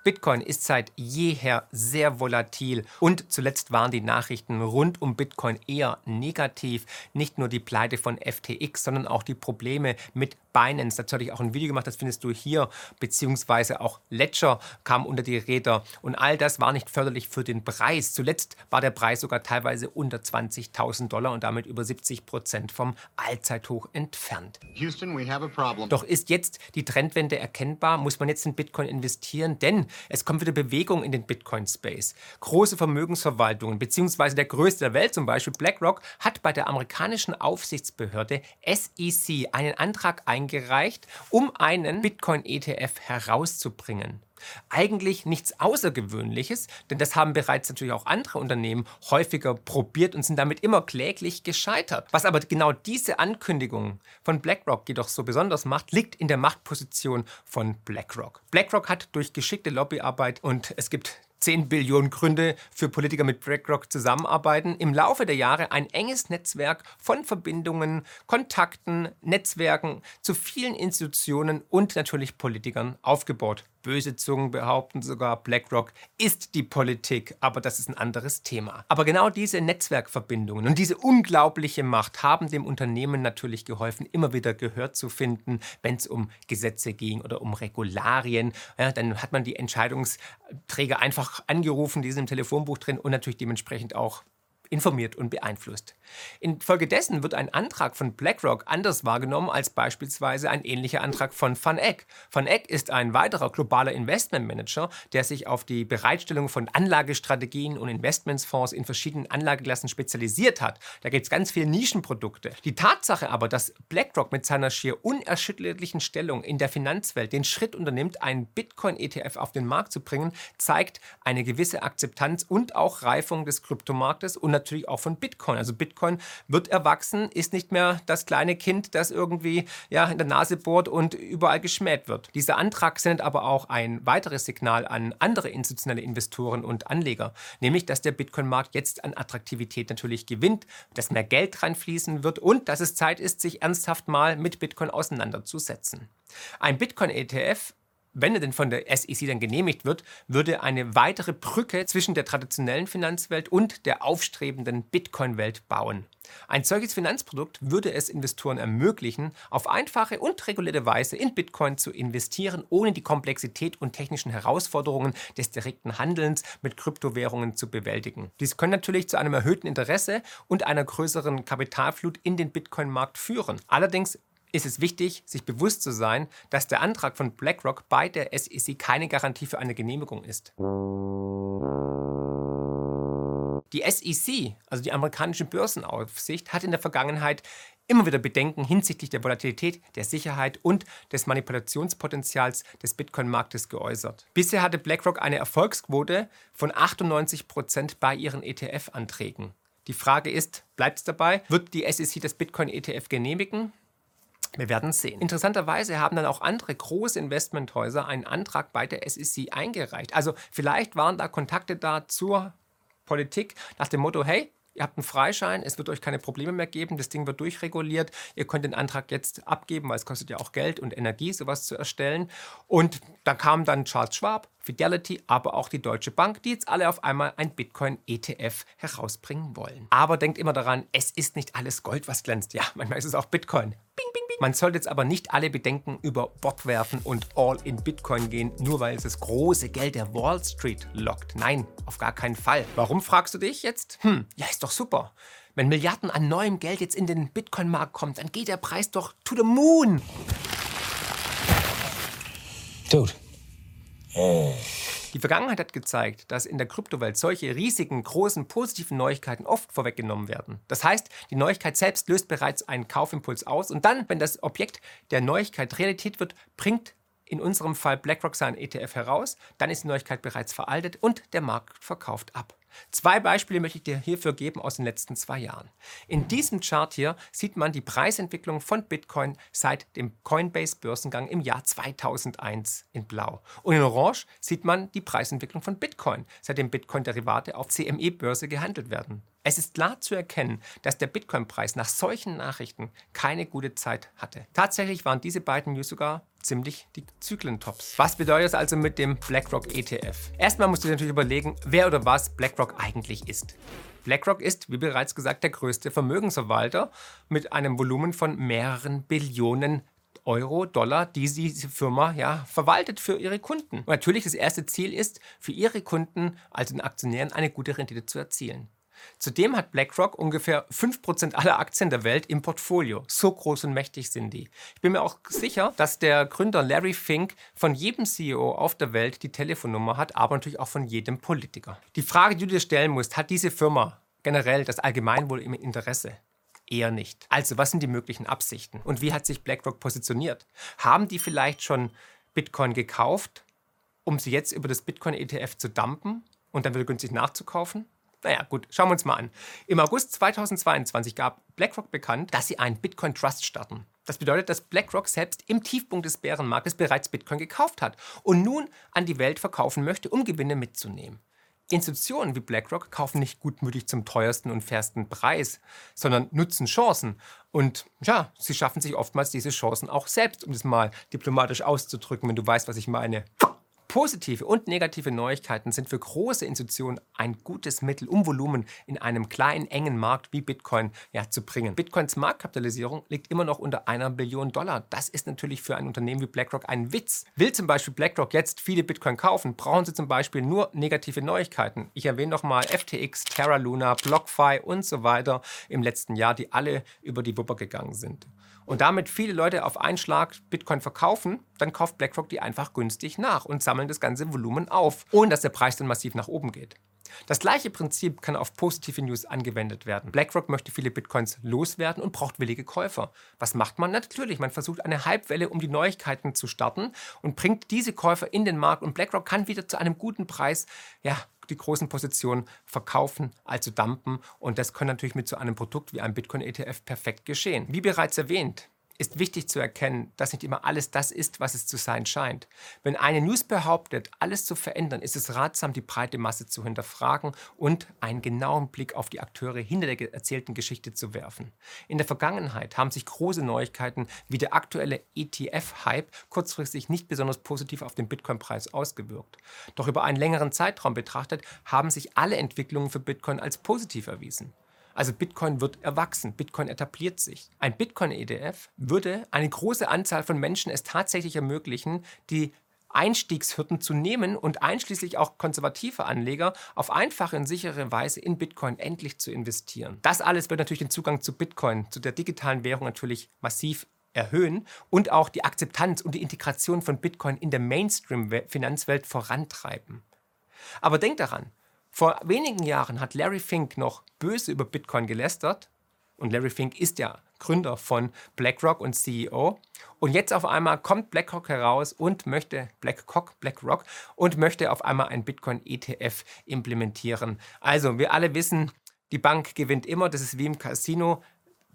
Bitcoin ist seit jeher sehr volatil und zuletzt waren die Nachrichten rund um Bitcoin eher negativ. Nicht nur die Pleite von FTX, sondern auch die Probleme mit Binance. Ich auch ein Video gemacht, das findest du hier, beziehungsweise auch Ledger kam unter die Räder und all das war nicht förderlich für den Preis. Zuletzt war der Preis sogar teilweise unter 20.000 Dollar und damit über 70 Prozent vom Allzeithoch entfernt. Houston, we have a problem. Doch ist jetzt die Trendwende erkennbar? Muss man jetzt in Bitcoin investieren? Denn es kommt wieder Bewegung in den Bitcoin-Space. Große Vermögensverwaltungen, beziehungsweise der größte der Welt, zum Beispiel BlackRock, hat bei der amerikanischen Aufsichtsbehörde SEC einen Antrag eingereicht, um einen Bitcoin-ETF herauszubringen. Eigentlich nichts Außergewöhnliches, denn das haben bereits natürlich auch andere Unternehmen häufiger probiert und sind damit immer kläglich gescheitert. Was aber genau diese Ankündigung von BlackRock jedoch so besonders macht, liegt in der Machtposition von BlackRock. BlackRock hat durch geschickte Lobbyarbeit und es gibt 10 Billionen Gründe für Politiker mit BlackRock zusammenarbeiten, im Laufe der Jahre ein enges Netzwerk von Verbindungen, Kontakten, Netzwerken zu vielen Institutionen und natürlich Politikern aufgebaut. Böse Zungen behaupten sogar, BlackRock ist die Politik, aber das ist ein anderes Thema. Aber genau diese Netzwerkverbindungen und diese unglaubliche Macht haben dem Unternehmen natürlich geholfen, immer wieder Gehör zu finden, wenn es um Gesetze ging oder um Regularien. Ja, dann hat man die Entscheidungsträger einfach angerufen, die sind im Telefonbuch drin und natürlich dementsprechend auch informiert und beeinflusst. Infolgedessen wird ein Antrag von BlackRock anders wahrgenommen als beispielsweise ein ähnlicher Antrag von Van Eck. Van Eck ist ein weiterer globaler Investmentmanager, der sich auf die Bereitstellung von Anlagestrategien und Investmentsfonds in verschiedenen Anlageklassen spezialisiert hat. Da gibt es ganz viele Nischenprodukte. Die Tatsache aber, dass BlackRock mit seiner schier unerschütterlichen Stellung in der Finanzwelt den Schritt unternimmt, einen Bitcoin-ETF auf den Markt zu bringen, zeigt eine gewisse Akzeptanz und auch Reifung des Kryptomarktes und natürlich auch von Bitcoin. Also Bitcoin wird erwachsen, ist nicht mehr das kleine Kind, das irgendwie ja, in der Nase bohrt und überall geschmäht wird. Dieser Antrag sendet aber auch ein weiteres Signal an andere institutionelle Investoren und Anleger, nämlich dass der Bitcoin-Markt jetzt an Attraktivität natürlich gewinnt, dass mehr Geld reinfließen wird und dass es Zeit ist, sich ernsthaft mal mit Bitcoin auseinanderzusetzen. Ein Bitcoin-ETF wenn er denn von der SEC dann genehmigt wird, würde eine weitere Brücke zwischen der traditionellen Finanzwelt und der aufstrebenden Bitcoin-Welt bauen. Ein solches Finanzprodukt würde es Investoren ermöglichen, auf einfache und regulierte Weise in Bitcoin zu investieren, ohne die Komplexität und technischen Herausforderungen des direkten Handelns mit Kryptowährungen zu bewältigen. Dies kann natürlich zu einem erhöhten Interesse und einer größeren Kapitalflut in den Bitcoin-Markt führen. Allerdings ist es wichtig, sich bewusst zu sein, dass der Antrag von BlackRock bei der SEC keine Garantie für eine Genehmigung ist. Die SEC, also die amerikanische Börsenaufsicht, hat in der Vergangenheit immer wieder Bedenken hinsichtlich der Volatilität, der Sicherheit und des Manipulationspotenzials des Bitcoin-Marktes geäußert. Bisher hatte BlackRock eine Erfolgsquote von 98 Prozent bei ihren ETF-Anträgen. Die Frage ist, bleibt es dabei? Wird die SEC das Bitcoin-ETF genehmigen? Wir werden sehen. Interessanterweise haben dann auch andere große Investmenthäuser einen Antrag bei der SEC eingereicht. Also vielleicht waren da Kontakte da zur Politik nach dem Motto, hey, ihr habt einen Freischein, es wird euch keine Probleme mehr geben, das Ding wird durchreguliert, ihr könnt den Antrag jetzt abgeben, weil es kostet ja auch Geld und Energie, sowas zu erstellen. Und da kam dann Charles Schwab, Fidelity, aber auch die Deutsche Bank, die jetzt alle auf einmal ein Bitcoin-ETF herausbringen wollen. Aber denkt immer daran, es ist nicht alles Gold, was glänzt. Ja, manchmal ist es auch Bitcoin. Bing, bing. Man sollte jetzt aber nicht alle Bedenken über Bord werfen und all in Bitcoin gehen, nur weil es das große Geld der Wall Street lockt. Nein, auf gar keinen Fall. Warum fragst du dich jetzt? Hm, ja, ist doch super. Wenn Milliarden an neuem Geld jetzt in den Bitcoin-Markt kommt, dann geht der Preis doch to the moon. Dude. Oh. Die Vergangenheit hat gezeigt, dass in der Kryptowelt solche riesigen, großen, positiven Neuigkeiten oft vorweggenommen werden. Das heißt, die Neuigkeit selbst löst bereits einen Kaufimpuls aus und dann, wenn das Objekt der Neuigkeit Realität wird, bringt in unserem Fall BlackRock seinen ETF heraus, dann ist die Neuigkeit bereits veraltet und der Markt verkauft ab. Zwei Beispiele möchte ich dir hierfür geben aus den letzten zwei Jahren. In diesem Chart hier sieht man die Preisentwicklung von Bitcoin seit dem Coinbase-Börsengang im Jahr 2001 in Blau. Und in Orange sieht man die Preisentwicklung von Bitcoin, seitdem Bitcoin-Derivate auf CME-Börse gehandelt werden. Es ist klar zu erkennen, dass der Bitcoin-Preis nach solchen Nachrichten keine gute Zeit hatte. Tatsächlich waren diese beiden News sogar ziemlich die Zyklentops. Was bedeutet das also mit dem BlackRock ETF? Erstmal musst du dir natürlich überlegen, wer oder was BlackRock eigentlich ist. BlackRock ist, wie bereits gesagt, der größte Vermögensverwalter mit einem Volumen von mehreren Billionen Euro, Dollar, die diese Firma ja verwaltet für ihre Kunden. Und natürlich das erste Ziel ist, für ihre Kunden, also den Aktionären, eine gute Rendite zu erzielen. Zudem hat BlackRock ungefähr 5% aller Aktien der Welt im Portfolio. So groß und mächtig sind die. Ich bin mir auch sicher, dass der Gründer Larry Fink von jedem CEO auf der Welt die Telefonnummer hat, aber natürlich auch von jedem Politiker. Die Frage, die du dir stellen musst, hat diese Firma generell das Allgemeinwohl im Interesse? Eher nicht. Also, was sind die möglichen Absichten? Und wie hat sich BlackRock positioniert? Haben die vielleicht schon Bitcoin gekauft, um sie jetzt über das Bitcoin-ETF zu dumpen und dann wieder günstig nachzukaufen? Naja, gut, schauen wir uns mal an. Im August 2022 gab BlackRock bekannt, dass sie einen Bitcoin Trust starten. Das bedeutet, dass BlackRock selbst im Tiefpunkt des Bärenmarktes bereits Bitcoin gekauft hat und nun an die Welt verkaufen möchte, um Gewinne mitzunehmen. Institutionen wie BlackRock kaufen nicht gutmütig zum teuersten und fairsten Preis, sondern nutzen Chancen. Und ja, sie schaffen sich oftmals diese Chancen auch selbst, um es mal diplomatisch auszudrücken, wenn du weißt, was ich meine. Positive und negative Neuigkeiten sind für große Institutionen ein gutes Mittel, um Volumen in einem kleinen, engen Markt wie Bitcoin ja, zu bringen. Bitcoins Marktkapitalisierung liegt immer noch unter einer Billion Dollar. Das ist natürlich für ein Unternehmen wie BlackRock ein Witz. Will zum Beispiel BlackRock jetzt viele Bitcoin kaufen, brauchen sie zum Beispiel nur negative Neuigkeiten. Ich erwähne nochmal FTX, Terra Luna, BlockFi und so weiter im letzten Jahr, die alle über die Wupper gegangen sind und damit viele Leute auf einen Schlag Bitcoin verkaufen, dann kauft BlackRock die einfach günstig nach und sammeln das ganze Volumen auf, ohne dass der Preis dann massiv nach oben geht. Das gleiche Prinzip kann auf positive News angewendet werden. BlackRock möchte viele Bitcoins loswerden und braucht willige Käufer. Was macht man? Natürlich, man versucht eine Hypewelle, um die Neuigkeiten zu starten und bringt diese Käufer in den Markt und BlackRock kann wieder zu einem guten Preis ja, die großen Positionen verkaufen, also dumpen. Und das kann natürlich mit so einem Produkt wie einem Bitcoin-ETF perfekt geschehen. Wie bereits erwähnt, ist wichtig zu erkennen, dass nicht immer alles das ist, was es zu sein scheint. Wenn eine News behauptet, alles zu verändern, ist es ratsam, die breite Masse zu hinterfragen und einen genauen Blick auf die Akteure hinter der erzählten Geschichte zu werfen. In der Vergangenheit haben sich große Neuigkeiten wie der aktuelle ETF-Hype kurzfristig nicht besonders positiv auf den Bitcoin-Preis ausgewirkt. Doch über einen längeren Zeitraum betrachtet haben sich alle Entwicklungen für Bitcoin als positiv erwiesen. Also Bitcoin wird erwachsen, Bitcoin etabliert sich. Ein Bitcoin-EDF würde eine große Anzahl von Menschen es tatsächlich ermöglichen, die Einstiegshürden zu nehmen und einschließlich auch konservative Anleger auf einfache und sichere Weise in Bitcoin endlich zu investieren. Das alles wird natürlich den Zugang zu Bitcoin, zu der digitalen Währung natürlich massiv erhöhen und auch die Akzeptanz und die Integration von Bitcoin in der Mainstream-Finanzwelt vorantreiben. Aber denkt daran, vor wenigen Jahren hat Larry Fink noch böse über Bitcoin gelästert. Und Larry Fink ist ja Gründer von BlackRock und CEO. Und jetzt auf einmal kommt BlackRock heraus und möchte BlackRock, BlackRock und möchte auf einmal ein Bitcoin-ETF implementieren. Also wir alle wissen, die Bank gewinnt immer. Das ist wie im Casino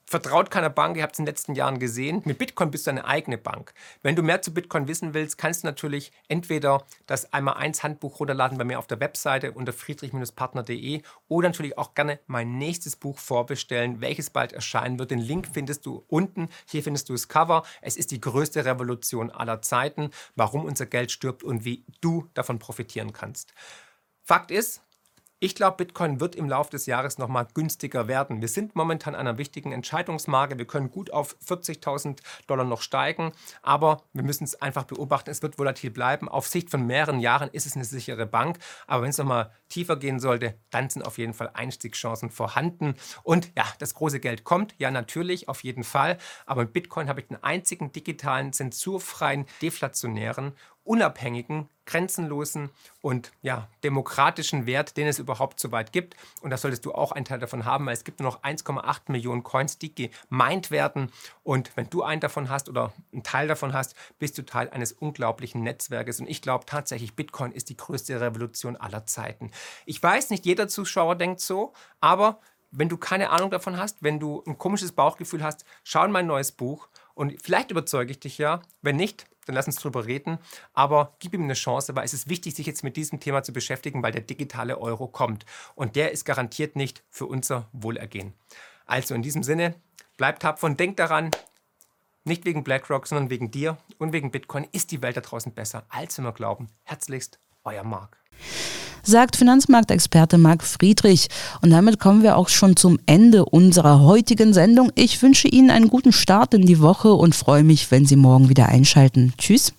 vertraut keiner Bank, ihr habt es in den letzten Jahren gesehen. Mit Bitcoin bist du eine eigene Bank. Wenn du mehr zu Bitcoin wissen willst, kannst du natürlich entweder das einmal eins Handbuch runterladen bei mir auf der Webseite unter friedrich-partner.de oder natürlich auch gerne mein nächstes Buch vorbestellen, welches bald erscheinen wird. Den Link findest du unten. Hier findest du das Cover. Es ist die größte Revolution aller Zeiten, warum unser Geld stirbt und wie du davon profitieren kannst. Fakt ist, ich glaube, Bitcoin wird im Laufe des Jahres nochmal günstiger werden. Wir sind momentan an einer wichtigen Entscheidungsmarke. Wir können gut auf 40.000 Dollar noch steigen, aber wir müssen es einfach beobachten. Es wird volatil bleiben. Auf Sicht von mehreren Jahren ist es eine sichere Bank. Aber wenn es nochmal tiefer gehen sollte, dann sind auf jeden Fall Einstiegschancen vorhanden. Und ja, das große Geld kommt. Ja, natürlich, auf jeden Fall. Aber mit Bitcoin habe ich den einzigen digitalen, zensurfreien, deflationären unabhängigen, grenzenlosen und ja, demokratischen Wert, den es überhaupt so weit gibt. Und da solltest du auch einen Teil davon haben, weil es gibt nur noch 1,8 Millionen Coins, die gemeint werden. Und wenn du einen davon hast oder einen Teil davon hast, bist du Teil eines unglaublichen Netzwerkes. Und ich glaube tatsächlich, Bitcoin ist die größte Revolution aller Zeiten. Ich weiß, nicht jeder Zuschauer denkt so, aber wenn du keine Ahnung davon hast, wenn du ein komisches Bauchgefühl hast, schau in mein neues Buch und vielleicht überzeuge ich dich ja. Wenn nicht, dann lass uns drüber reden. Aber gib ihm eine Chance, weil es ist wichtig, sich jetzt mit diesem Thema zu beschäftigen, weil der digitale Euro kommt. Und der ist garantiert nicht für unser Wohlergehen. Also in diesem Sinne, bleib tapfer und denk daran, nicht wegen BlackRock, sondern wegen dir und wegen Bitcoin ist die Welt da draußen besser, als wir glauben. Herzlichst, euer Marc sagt Finanzmarktexperte Marc Friedrich. Und damit kommen wir auch schon zum Ende unserer heutigen Sendung. Ich wünsche Ihnen einen guten Start in die Woche und freue mich, wenn Sie morgen wieder einschalten. Tschüss.